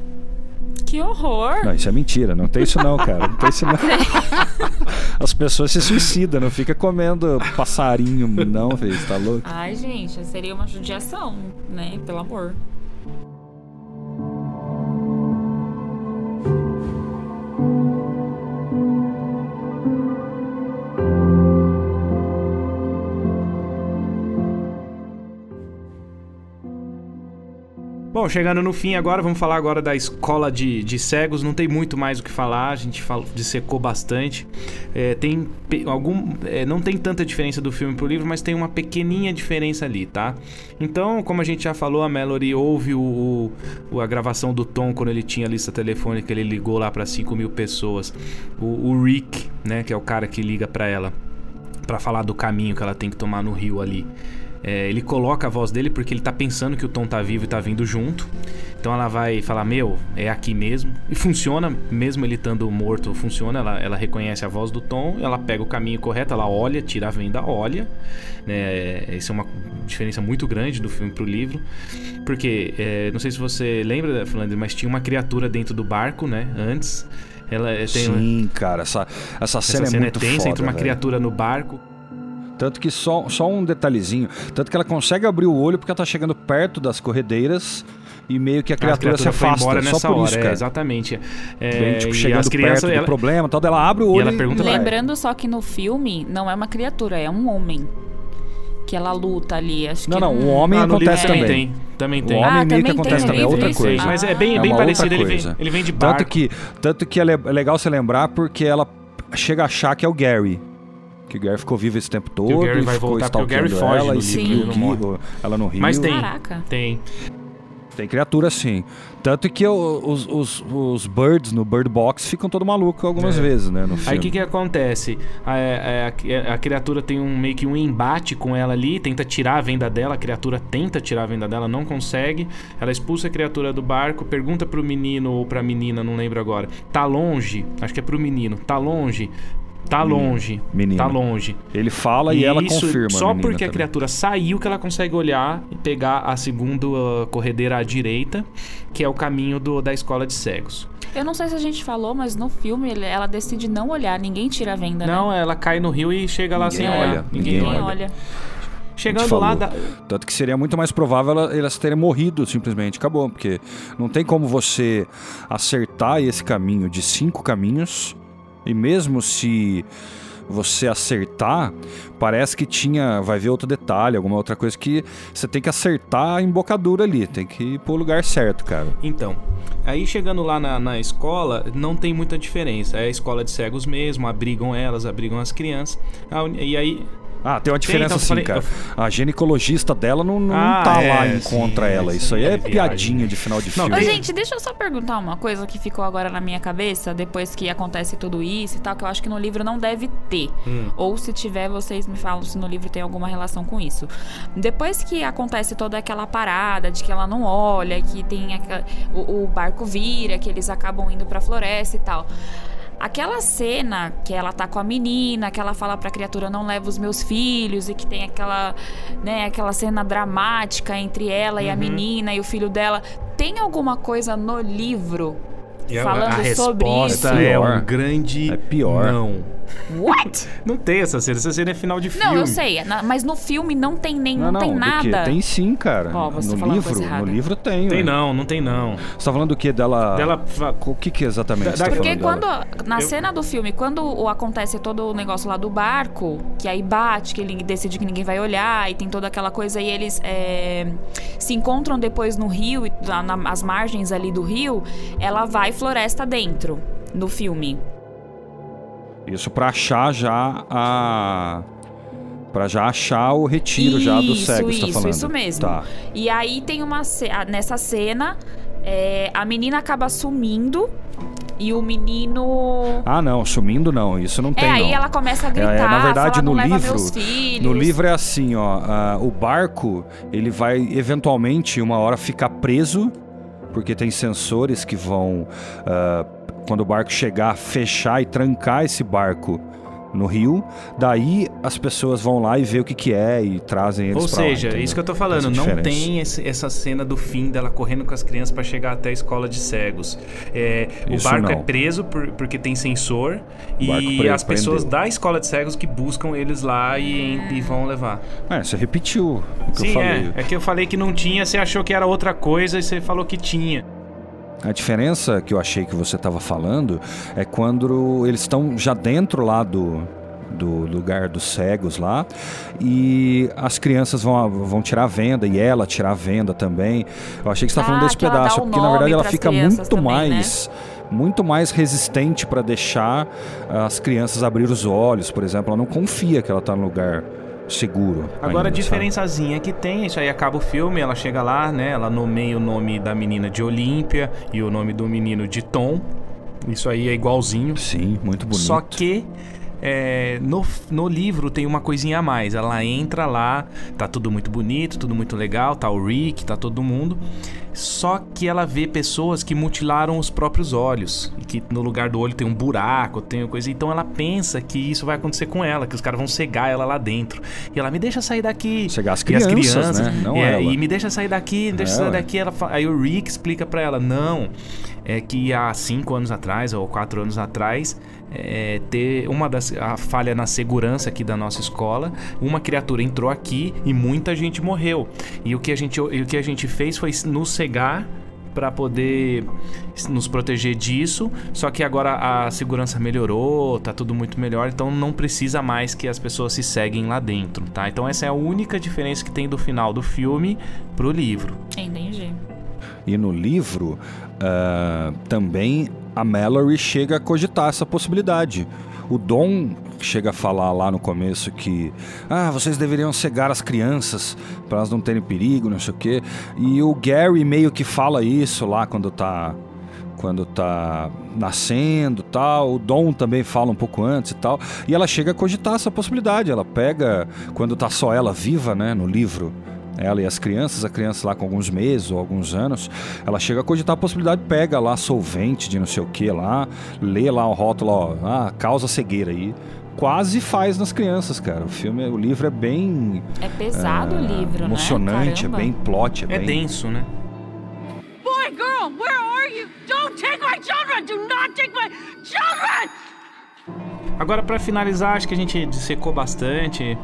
Que horror! Não, isso é mentira, não tem isso não, cara. Não tem isso não. As pessoas se suicidam, não fica comendo passarinho, não, velho, tá louco? Ai, gente, seria uma judiação, né? Pelo amor. Bom, chegando no fim agora, vamos falar agora da escola de, de cegos. Não tem muito mais o que falar, a gente fala, dissecou bastante. É, tem algum, é, não tem tanta diferença do filme pro livro, mas tem uma pequeninha diferença ali, tá? Então, como a gente já falou, a Mallory ouve o, o- a gravação do Tom quando ele tinha a lista telefônica, ele ligou lá para 5 mil pessoas. O, o Rick, né, que é o cara que liga para ela Pra falar do caminho que ela tem que tomar no rio ali. É, ele coloca a voz dele porque ele tá pensando que o Tom tá vivo e tá vindo junto. Então ela vai falar: Meu, é aqui mesmo. E funciona, mesmo ele estando morto, funciona. Ela, ela reconhece a voz do Tom, ela pega o caminho correto, ela olha, tira a venda, olha. Né? Essa é uma diferença muito grande do filme pro livro. Porque, é, não sei se você lembra, Flandre, mas tinha uma criatura dentro do barco, né? Antes. Ela é, tem uma- Sim, cara, essa, essa cena, essa é cena é muito tensa foda, entre uma velho. criatura no barco. Tanto que só, só um detalhezinho, tanto que ela consegue abrir o olho porque ela tá chegando perto das corredeiras e meio que a criatura, se foi afasta, embora só nessa por hora, isso, é, cara. exatamente. É, Bem, tipo, e chegando as crianças, perto do ela- problema, tal, ela abre o olho ela pergunta pra- Lembrando só que no filme não é uma criatura, é um homem. Que ela luta ali. Acho Não, que não, o homem Ah, acontece também também. tem, também O tem. homem Ah, meio que acontece também, é outra isso? coisa. Mas é bem, É bem parecido, ele vem, ele vem de barco. Tanto que, tanto que é é legal você lembrar porque ela chega a achar que é o Gary. Que o Gary ficou vivo esse tempo todo. o Gary e vai voltar, porque o Gary foge ela no e seguiu ela no Rio. Mas tem, Caraca. tem. Tem criatura sim. Tanto que os, os, os birds no Bird Box ficam todo maluco algumas É. vezes, né? No Aí o que que acontece? A, a- a- a criatura tem um meio que um embate com ela ali, tenta tirar a venda dela, a criatura tenta tirar a venda dela, não consegue. Ela expulsa a criatura do barco, pergunta pro menino ou pra menina, não lembro agora. Tá longe? Acho que é pro menino. Tá longe? Tá longe. Menino. Tá longe. Ele fala e, ela isso confirma. Só a menina porque a também. criatura saiu que ela consegue olhar e pegar a segunda uh, corredeira à direita, que é o caminho do- da escola de cegos. Eu não sei se a gente falou, mas no filme ela decide não olhar, ninguém tira a venda, Não, né? ela cai no rio e chega lá Ninguém sem olhar. olha, Ninguém, ninguém Ninguém olha. olha. Chegando lá, dá- Tanto que seria muito mais provável ela- elas terem morrido simplesmente. Acabou, porque não tem como você acertar esse caminho de cinco caminhos. E mesmo se você acertar, parece que tinha. Vai ver outro detalhe, alguma outra coisa que você tem que acertar a embocadura ali. Tem que ir pro lugar certo, cara. Então, aí chegando lá na, na escola, não tem muita diferença. É a escola de cegos mesmo, abrigam elas, abrigam as crianças. E aí. Ah, tem uma diferença então, sim, falei- cara. A ginecologista dela não, não Ah, tá é, lá e encontra ela. Isso aí é é, piadinha de final de Não, filme. Ô, tem- gente, deixa eu só perguntar uma coisa que ficou agora na minha cabeça, depois que acontece tudo isso e tal, que eu acho que no livro não deve ter. Hum. Ou se tiver, vocês me falam se no livro tem alguma relação com isso. Depois que acontece toda aquela parada de que ela não olha, que tem aqua- o, o barco vira, que eles acabam indo pra floresta e tal. Aquela cena que ela tá com a menina, que ela fala pra criatura não leva os meus filhos e que tem aquela, né, aquela cena dramática entre ela e a Uhum. menina e o filho dela, tem alguma coisa no livro a- falando a sobre isso? resposta é um grande É pior. não. What? Não tem essa cena, essa cena é final de filme. Não, eu sei, na- mas no filme não tem nem não, tem do quê? nada. Tem sim, cara. Ó, você no falou uma livro, coisa no livro tem. Tem ué. não, não tem não. Você tá falando do que dela? Dela fa- O que que exatamente Da- você tá da- Porque falando quando, dela? na Eu- cena do filme, quando o- acontece todo o negócio lá do barco, que aí bate, que ele decide que ninguém vai olhar, e tem toda aquela coisa, e eles é, se encontram depois no rio, e lá nas margens ali do rio, ela vai floresta dentro, no filme. Isso pra achar já a Pra já achar o retiro já do Isso, cego, tá isso, falando. isso mesmo. Tá. E aí tem uma nessa cena, é, a menina acaba sumindo e o menino. Ah, não, sumindo não, isso não tem é, aí não. ela começa a É, gritar, é, na verdade, no livro. No livro é assim, ó, ah, o barco, ele vai eventualmente uma hora ficar preso, porque tem sensores que vão, ah, quando o barco chegar, fechar e trancar esse barco no rio. Daí as pessoas vão lá e vê o que, que é e trazem eles Ou pra lá, seja, entendeu? isso que eu tô falando, Essa não diferença. tem esse- essa cena do fim dela correndo com as crianças pra chegar até a escola de cegos. É, o Isso barco não. é preso por- porque tem sensor e as pessoas prendeu. da escola de cegos que buscam eles lá e, e vão levar. É, você repetiu o que Sim, eu falei. é. É que eu falei que não tinha, você achou que era outra coisa e você falou que tinha. A diferença que eu achei que você estava falando é quando eles estão já dentro lá do, do lugar dos cegos lá e as crianças vão, vão tirar a venda e ela tirar a venda também. Eu achei que você estava falando Ah, desse ela dá pedaço, porque na verdade ela fica muito também, né? mais. Muito mais resistente para deixar as crianças abrir os olhos, por exemplo. Ela não confia que ela está no lugar seguro. Agora a ainda, sabe? diferençazinha que tem, isso aí acaba o filme, ela chega lá, né? Ela nomeia o nome da menina de Olímpia e o nome do menino de Tom. Isso aí é igualzinho. Sim, muito bonito. Só que é, no, no livro tem uma coisinha a mais. Ela entra lá, tá tudo muito bonito, tudo muito legal, tá o Rick, tá todo mundo. Só que ela vê pessoas que mutilaram os próprios olhos. E que no lugar do olho tem um buraco, tem uma coisa. Então ela pensa que isso vai acontecer com ela, que os caras vão cegar ela lá dentro. E ela me deixa sair daqui. Cegar as E as crianças, crianças, né? Não é, ela. E me deixa sair daqui, me deixa É, sair ué. daqui. Ela Aí o Rick explica pra ela: não, é que há cinco anos atrás, ou quatro anos atrás, é, ter uma das a falha na segurança aqui da nossa escola, uma criatura entrou aqui e muita gente morreu. E o que a gente, e o que a gente fez foi nos cegar para poder nos proteger disso. Só que agora a segurança melhorou, tá tudo muito melhor, então não precisa mais que as pessoas se seguem lá dentro, tá? Então essa é a única diferença que tem do final do filme pro livro. Entendi. E no livro, ah, também a Mallory chega a cogitar essa possibilidade. O Dom chega a falar lá no começo que ah, vocês deveriam cegar as crianças para elas não terem perigo, não sei o quê. E o Gary meio que fala isso lá quando tá quando tá nascendo, tal. O Dom também fala um pouco antes e tal. E ela chega a cogitar essa possibilidade. Ela pega quando tá só ela viva, né, no livro ela e as crianças, a criança lá com alguns meses ou alguns anos, ela chega a cogitar a possibilidade, pega lá solvente de não sei o que lá, lê lá o rótulo, ó, ah, causa cegueira aí. Quase faz nas crianças, cara. O filme, o livro é bem É pesado o ah, livro, emocionante, né? é bem plot, é, É bem denso, né? Boy, girl, where are you? Don't take my children! Do not take my children! Agora, pra finalizar, acho que a gente dissecou bastante.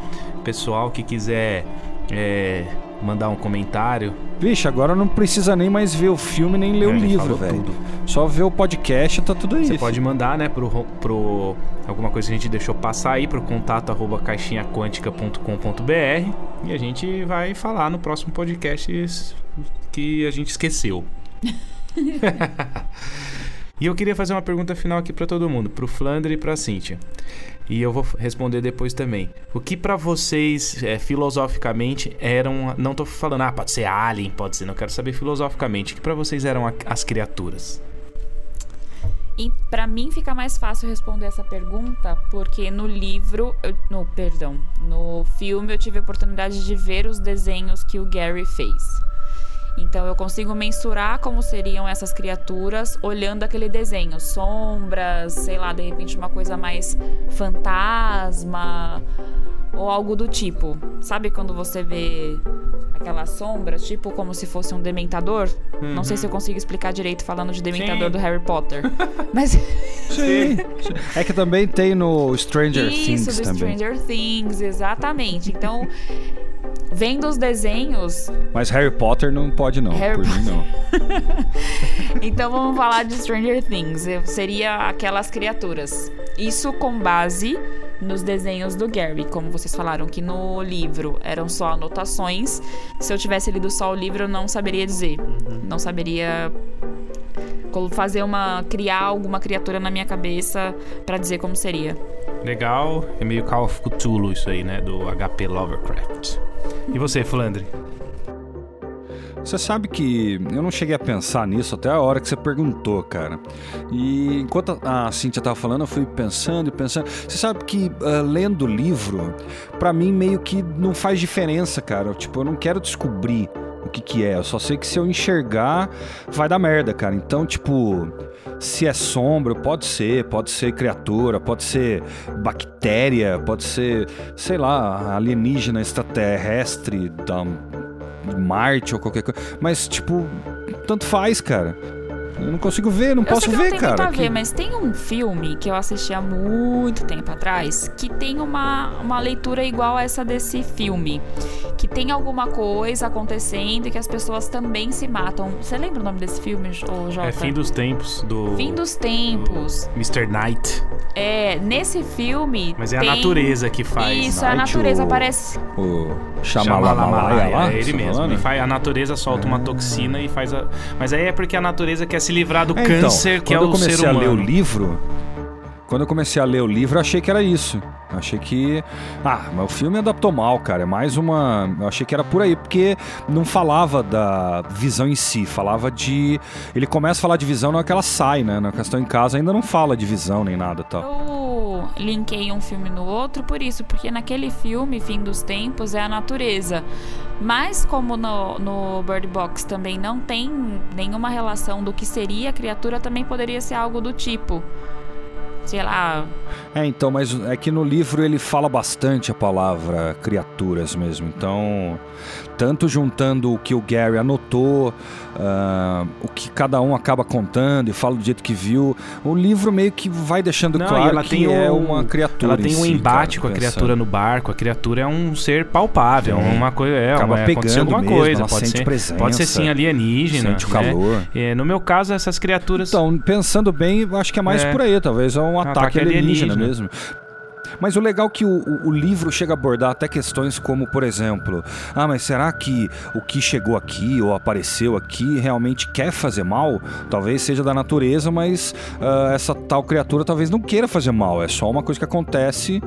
Pessoal que quiser é, mandar um comentário, Vixe, agora não precisa nem mais ver o filme nem ler É, o livro, velho. tudo. Só ver o podcast tá tudo aí. Você pode mandar, né, pro, ro- pro alguma coisa que a gente deixou passar aí pro contato arroba caixinhaquântica.com.br e a gente vai falar no próximo podcast que a gente esqueceu. e eu queria fazer uma pergunta final aqui pra todo mundo, pro Flandre e pra Cíntia. E eu vou responder depois também. O que pra vocês, é, filosoficamente, eram. Não tô falando, ah, pode ser alien, pode ser. Não quero saber filosoficamente. O que pra vocês eram a- as criaturas? E pra mim fica mais fácil responder essa pergunta, porque no livro, eu- no perdão, no filme eu tive a oportunidade de ver os desenhos que o Gary fez. Então eu consigo mensurar como seriam essas criaturas olhando aquele desenho, sombras, sei lá, de repente uma coisa mais fantasma ou algo do tipo. Sabe quando você vê aquelas sombras, tipo como se fosse um dementador? Não sei se eu consigo explicar direito falando de dementador Sim. do Harry Potter. Mas Sim. É que também tem no Stranger isso Things do também. Stranger Things, exatamente. Então, vendo os desenhos, Mas Harry Potter não pode não, Harry por mim não. Então vamos falar de Stranger Things. Seria aquelas criaturas. Isso com base nos desenhos do Gary. Como vocês falaram que no livro eram só anotações. Se eu tivesse lido só o livro, eu não saberia dizer. Não saberia fazer uma. criar alguma criatura na minha cabeça pra dizer como seria. Legal, é meio Call of Cthulhu isso aí, né? Do HP Lovecraft. E você, Flandre? Você sabe que eu não cheguei a pensar nisso até a hora que você perguntou, cara. E enquanto a Cintia tava falando, eu fui pensando e pensando. Você sabe que ah, lendo livro, pra mim meio que não faz diferença, cara. Tipo, eu não quero descobrir o que que é. Eu só sei que se eu enxergar, vai dar merda, cara. Então, tipo, se é sombra, pode ser, pode ser criatura, pode ser bactéria, pode ser, sei lá, alienígena extraterrestre da Marte ou qualquer coisa. Mas, tipo, tanto faz, cara. Eu não consigo ver, não eu posso sei que ver, não tem cara. muito a ver, que- mas tem um filme que eu assisti há muito tempo atrás que tem uma, uma leitura igual a essa desse filme. Que tem alguma coisa acontecendo e que as pessoas também se matam. Você lembra o nome desse filme, ô Jota? É Fim dos Tempos, do... Fim dos Tempos. Mr. Knight. É, nesse filme. Mas é a tem- natureza que faz. Isso, é a Night, natureza. o- Parece. O Xamalamalaya, lá? é ele mesmo. falando? E faz, a natureza solta uma toxina e faz a. Mas aí é porque a natureza quer se livrar do É, então, câncer que é quando o eu comecei ser a humano. ler o livro, quando eu comecei a ler o livro, eu achei que era isso. Eu achei que. Ah, mas o filme adaptou mal, cara. É mais uma. Eu achei que era por aí, porque não falava da visão em si, falava de. Ele começa a falar de visão na hora que ela sai, né? Na questão em casa ainda não fala de visão nem nada e tal. Eu linkei um filme no outro por isso, porque naquele filme, Fim dos Tempos, é a natureza. Mas como no, no Bird Box também não tem nenhuma relação do que seria a criatura, também poderia ser algo do tipo. Sei lá, É, então, mas é que no livro ele fala bastante a palavra criaturas mesmo. Então, tanto juntando o que o Gary anotou, ah, o que cada um acaba contando e fala do jeito que viu, o livro meio que vai deixando Não, claro ela que tem é um- uma criatura. Ela tem em um si, embate cara, com a pensando. criatura no barco. A criatura é um ser palpável, Tem. uma coisa. É, Acaba uma, aconteceu pegando alguma mesmo, coisa. Pode ser, presença, pode ser sim alienígena. Sente o né? calor. É, no meu caso, essas criaturas. Então, pensando bem, acho que é mais É. por aí, talvez é um ataque, ataque alienígena, alienígena. Mesmo. Mas o legal é que o, o- livro chega a abordar até questões como, por exemplo, ah, mas será que o que chegou aqui ou apareceu aqui realmente quer fazer mal? Talvez seja da natureza, mas ah, essa tal criatura talvez não queira fazer mal. É só uma coisa que acontece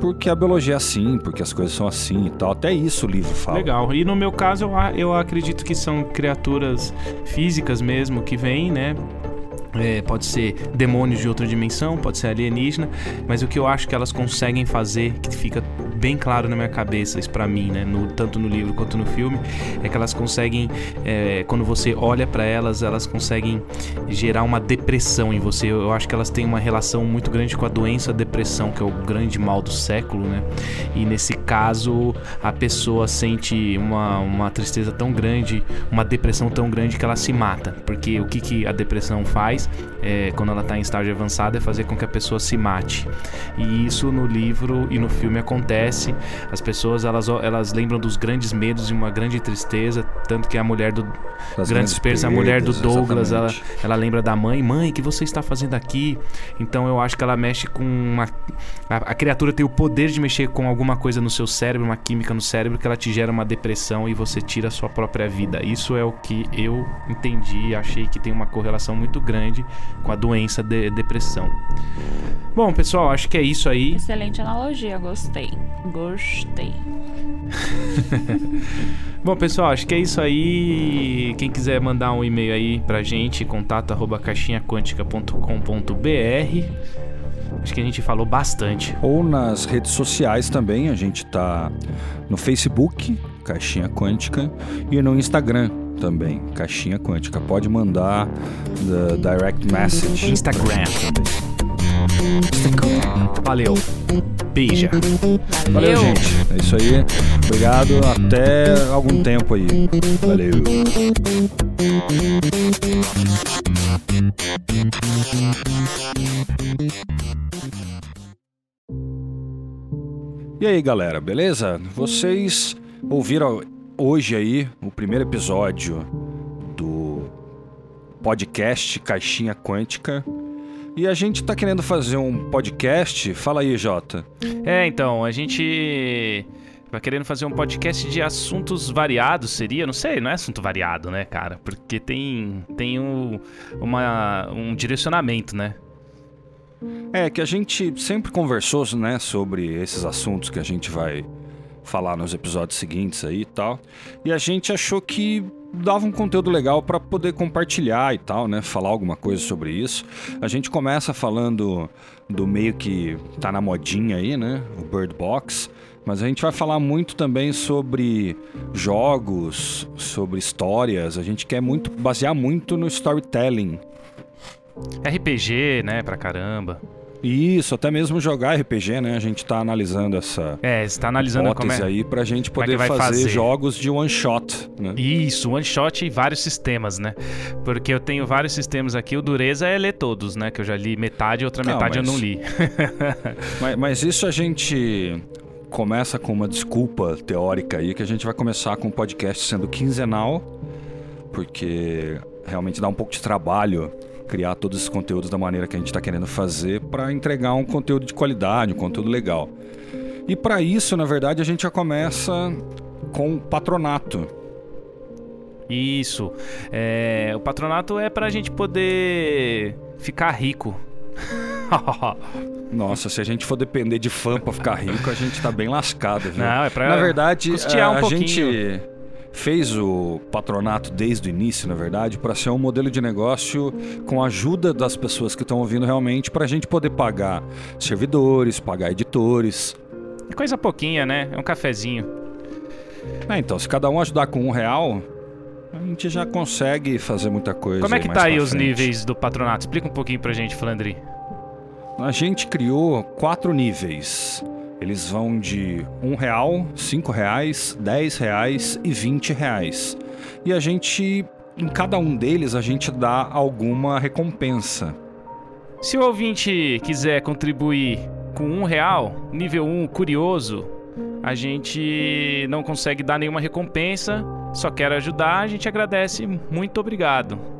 porque a biologia é assim, porque as coisas são assim e tal. Até isso o livro fala. Legal. E no meu caso, eu, eu acredito que são criaturas físicas mesmo que vêm, né? É, pode ser demônios de outra dimensão, pode ser alienígena, mas o que eu acho que elas conseguem fazer, que fica bem claro na minha cabeça, isso pra mim, né? no- tanto no livro quanto no filme, é que elas conseguem, é, quando você olha pra elas, elas conseguem gerar uma depressão em você. Eu, eu acho que elas têm uma relação muito grande com a doença depressão, que é o grande mal do século, né? E nesse caso, a pessoa sente uma, uma tristeza tão grande, uma depressão tão grande que ela se mata. Porque o que, que a depressão faz, é, quando ela está em estágio avançado, é fazer com que a pessoa se mate. E isso no livro e no filme acontece. As pessoas, elas, elas lembram dos grandes medos e uma grande tristeza, tanto que a mulher do Das grandes perdas, a mulher do Douglas, ela, exatamente. ela lembra da mãe, mãe, o que você está fazendo aqui? Então eu acho que ela mexe com uma. A, a criatura tem o poder de mexer com alguma coisa no seu cérebro, uma química no cérebro, que ela te gera uma depressão e você tira a sua própria vida. Isso é o que eu entendi e achei que tem uma correlação muito grande com a doença de depressão. Bom, pessoal, acho que é isso aí. excelente analogia, gostei. Gostei. Bom, pessoal, acho que é isso aí. Quem quiser mandar um e-mail aí pra gente, contato arroba caixinhaquântica.com.br. Acho que a gente falou bastante. Ou nas redes sociais também, a gente tá no Facebook, Caixinha Quântica, e no Instagram também, Caixinha Quântica. Pode mandar uh, direct message. Instagram. também. Valeu. Beija. Valeu, gente. É isso aí. Obrigado. Até algum tempo aí. Valeu. E aí, galera, beleza? Vocês ouviram hoje aí o primeiro episódio do podcast Caixinha Quântica. E a gente tá querendo fazer um podcast. Fala aí, Jota. É, então, a gente vai querendo fazer um podcast de assuntos variados, seria? Não sei, não é assunto variado, né, cara? Porque tem, tem um, uma, um direcionamento, né? É que a gente sempre conversou, né, sobre esses assuntos que a gente vai falar nos episódios seguintes aí e tal. E a gente achou que dava um conteúdo legal para poder compartilhar e tal, né? Falar alguma coisa sobre isso. A gente começa falando do meio que tá na modinha aí, né? O Bird Box. Mas a gente vai falar muito também sobre jogos, sobre histórias. A gente quer muito basear muito no storytelling. RPG, né, pra caramba. Isso, até mesmo jogar RPG, né? A gente tá analisando essa. É, está analisando como é. aí pra gente é poder vai fazer, fazer. jogos de one shot, né? Isso, one shot e vários sistemas, né? Porque eu tenho vários sistemas aqui. O Dureza é ler todos, né? Que eu já li metade, outra Não, metade mas- eu não li. Mas, mas isso a gente começa com uma desculpa teórica aí, que a gente vai começar com o podcast sendo quinzenal, porque realmente dá um pouco de trabalho criar todos esses conteúdos da maneira que a gente está querendo fazer para entregar um conteúdo de qualidade, um conteúdo legal. E para isso, na verdade, a gente já começa com patronato. Isso. É, o patronato é pra gente poder ficar rico. Nossa, se a gente for depender de fã pra ficar rico, a gente tá bem lascado, viu? Não, é pra Na verdade, a, um a gente fez o patronato desde o início, na verdade, para ser um modelo de negócio com a ajuda das pessoas que estão ouvindo realmente, para a gente poder pagar servidores, pagar editores. É coisa pouquinha, né? É um cafezinho. Ah, então, se cada um ajudar com um real, a gente já consegue fazer muita coisa. Como é que mais tá aí os frente. níveis do patronato? Explica um pouquinho pra gente, Flandri. A gente criou quatro níveis. Eles vão de um real, cinco reais, dez reais e vinte reais. E a gente, em cada um deles, a gente dá alguma recompensa. Se o ouvinte quiser contribuir com um real, nível 1, curioso, a gente não consegue dar nenhuma recompensa, só quer ajudar, a gente agradece. Muito obrigado.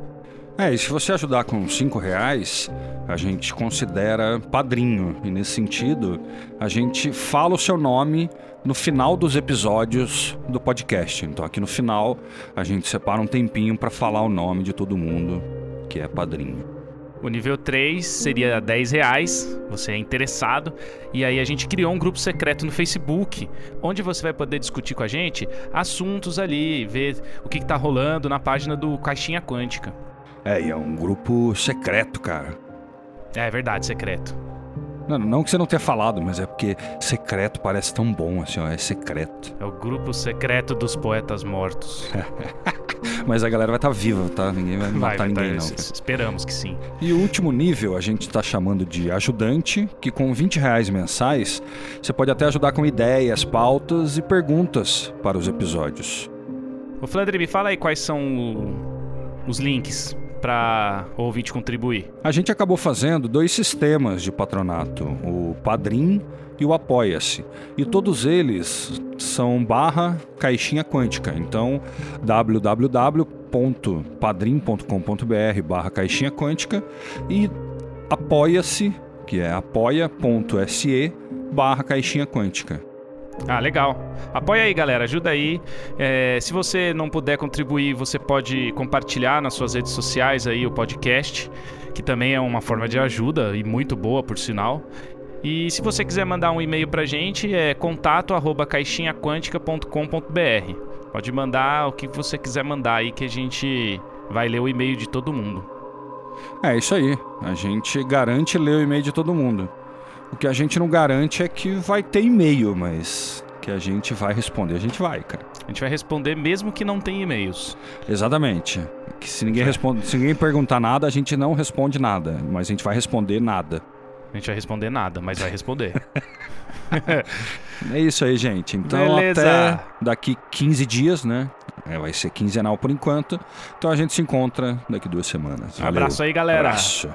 É, e se você ajudar com cinco reais, a gente considera padrinho. E nesse sentido, a gente fala o seu nome no final dos episódios do podcast. Então aqui no final, a gente separa um tempinho para falar o nome de todo mundo que é padrinho. O nível 3 seria 10 reais, você é interessado. E aí a gente criou um grupo secreto no Facebook, onde você vai poder discutir com a gente assuntos ali, ver o que, que tá rolando na página do Caixinha Quântica. É, e é um grupo secreto, cara. É verdade, secreto. Não, não que você não tenha falado, mas é porque secreto parece tão bom, assim, ó, é secreto. É o grupo secreto dos poetas mortos. Mas a galera vai estar viva, tá? Ninguém vai matar vai, ninguém, tá, não. cara. Esperamos que sim. E o último nível a gente está chamando de ajudante, que com 20 reais mensais você pode até ajudar com ideias, pautas e perguntas para os episódios. Ô Flandre, me fala aí quais são o- os links para o ouvinte contribuir. A gente acabou fazendo dois sistemas de patronato, o Padrim e o Apoia-se. E todos eles são barra caixinha quântica. Então, www.padrim.com.br barra caixinha quântica e apoia-se, que é apoia.se barra caixinha quântica. Ah, legal. Apoia aí, galera. Ajuda aí. É, se você não puder contribuir, você pode compartilhar nas suas redes sociais aí o podcast, que também é uma forma de ajuda e muito boa, por sinal. E se você quiser mandar um e-mail pra gente, é contato arroba caixinhaquântica.com.br. Pode mandar o que você quiser mandar aí, que a gente vai ler o e-mail de todo mundo. É isso aí. A gente garante ler o e-mail de todo mundo. O que a gente não garante é que vai ter e-mail, mas que a gente vai responder, a gente vai, cara. A gente vai responder mesmo que não tenha e-mails. Exatamente. Que se ninguém responde, se ninguém perguntar nada, a gente não responde nada, mas a gente vai responder nada. A gente vai responder nada, mas vai responder. É isso aí, gente. Então Beleza. até daqui 15 dias, né? É, vai ser quinzenal por enquanto. Então a gente se encontra daqui duas semanas. Um abraço aí, galera. Abraço.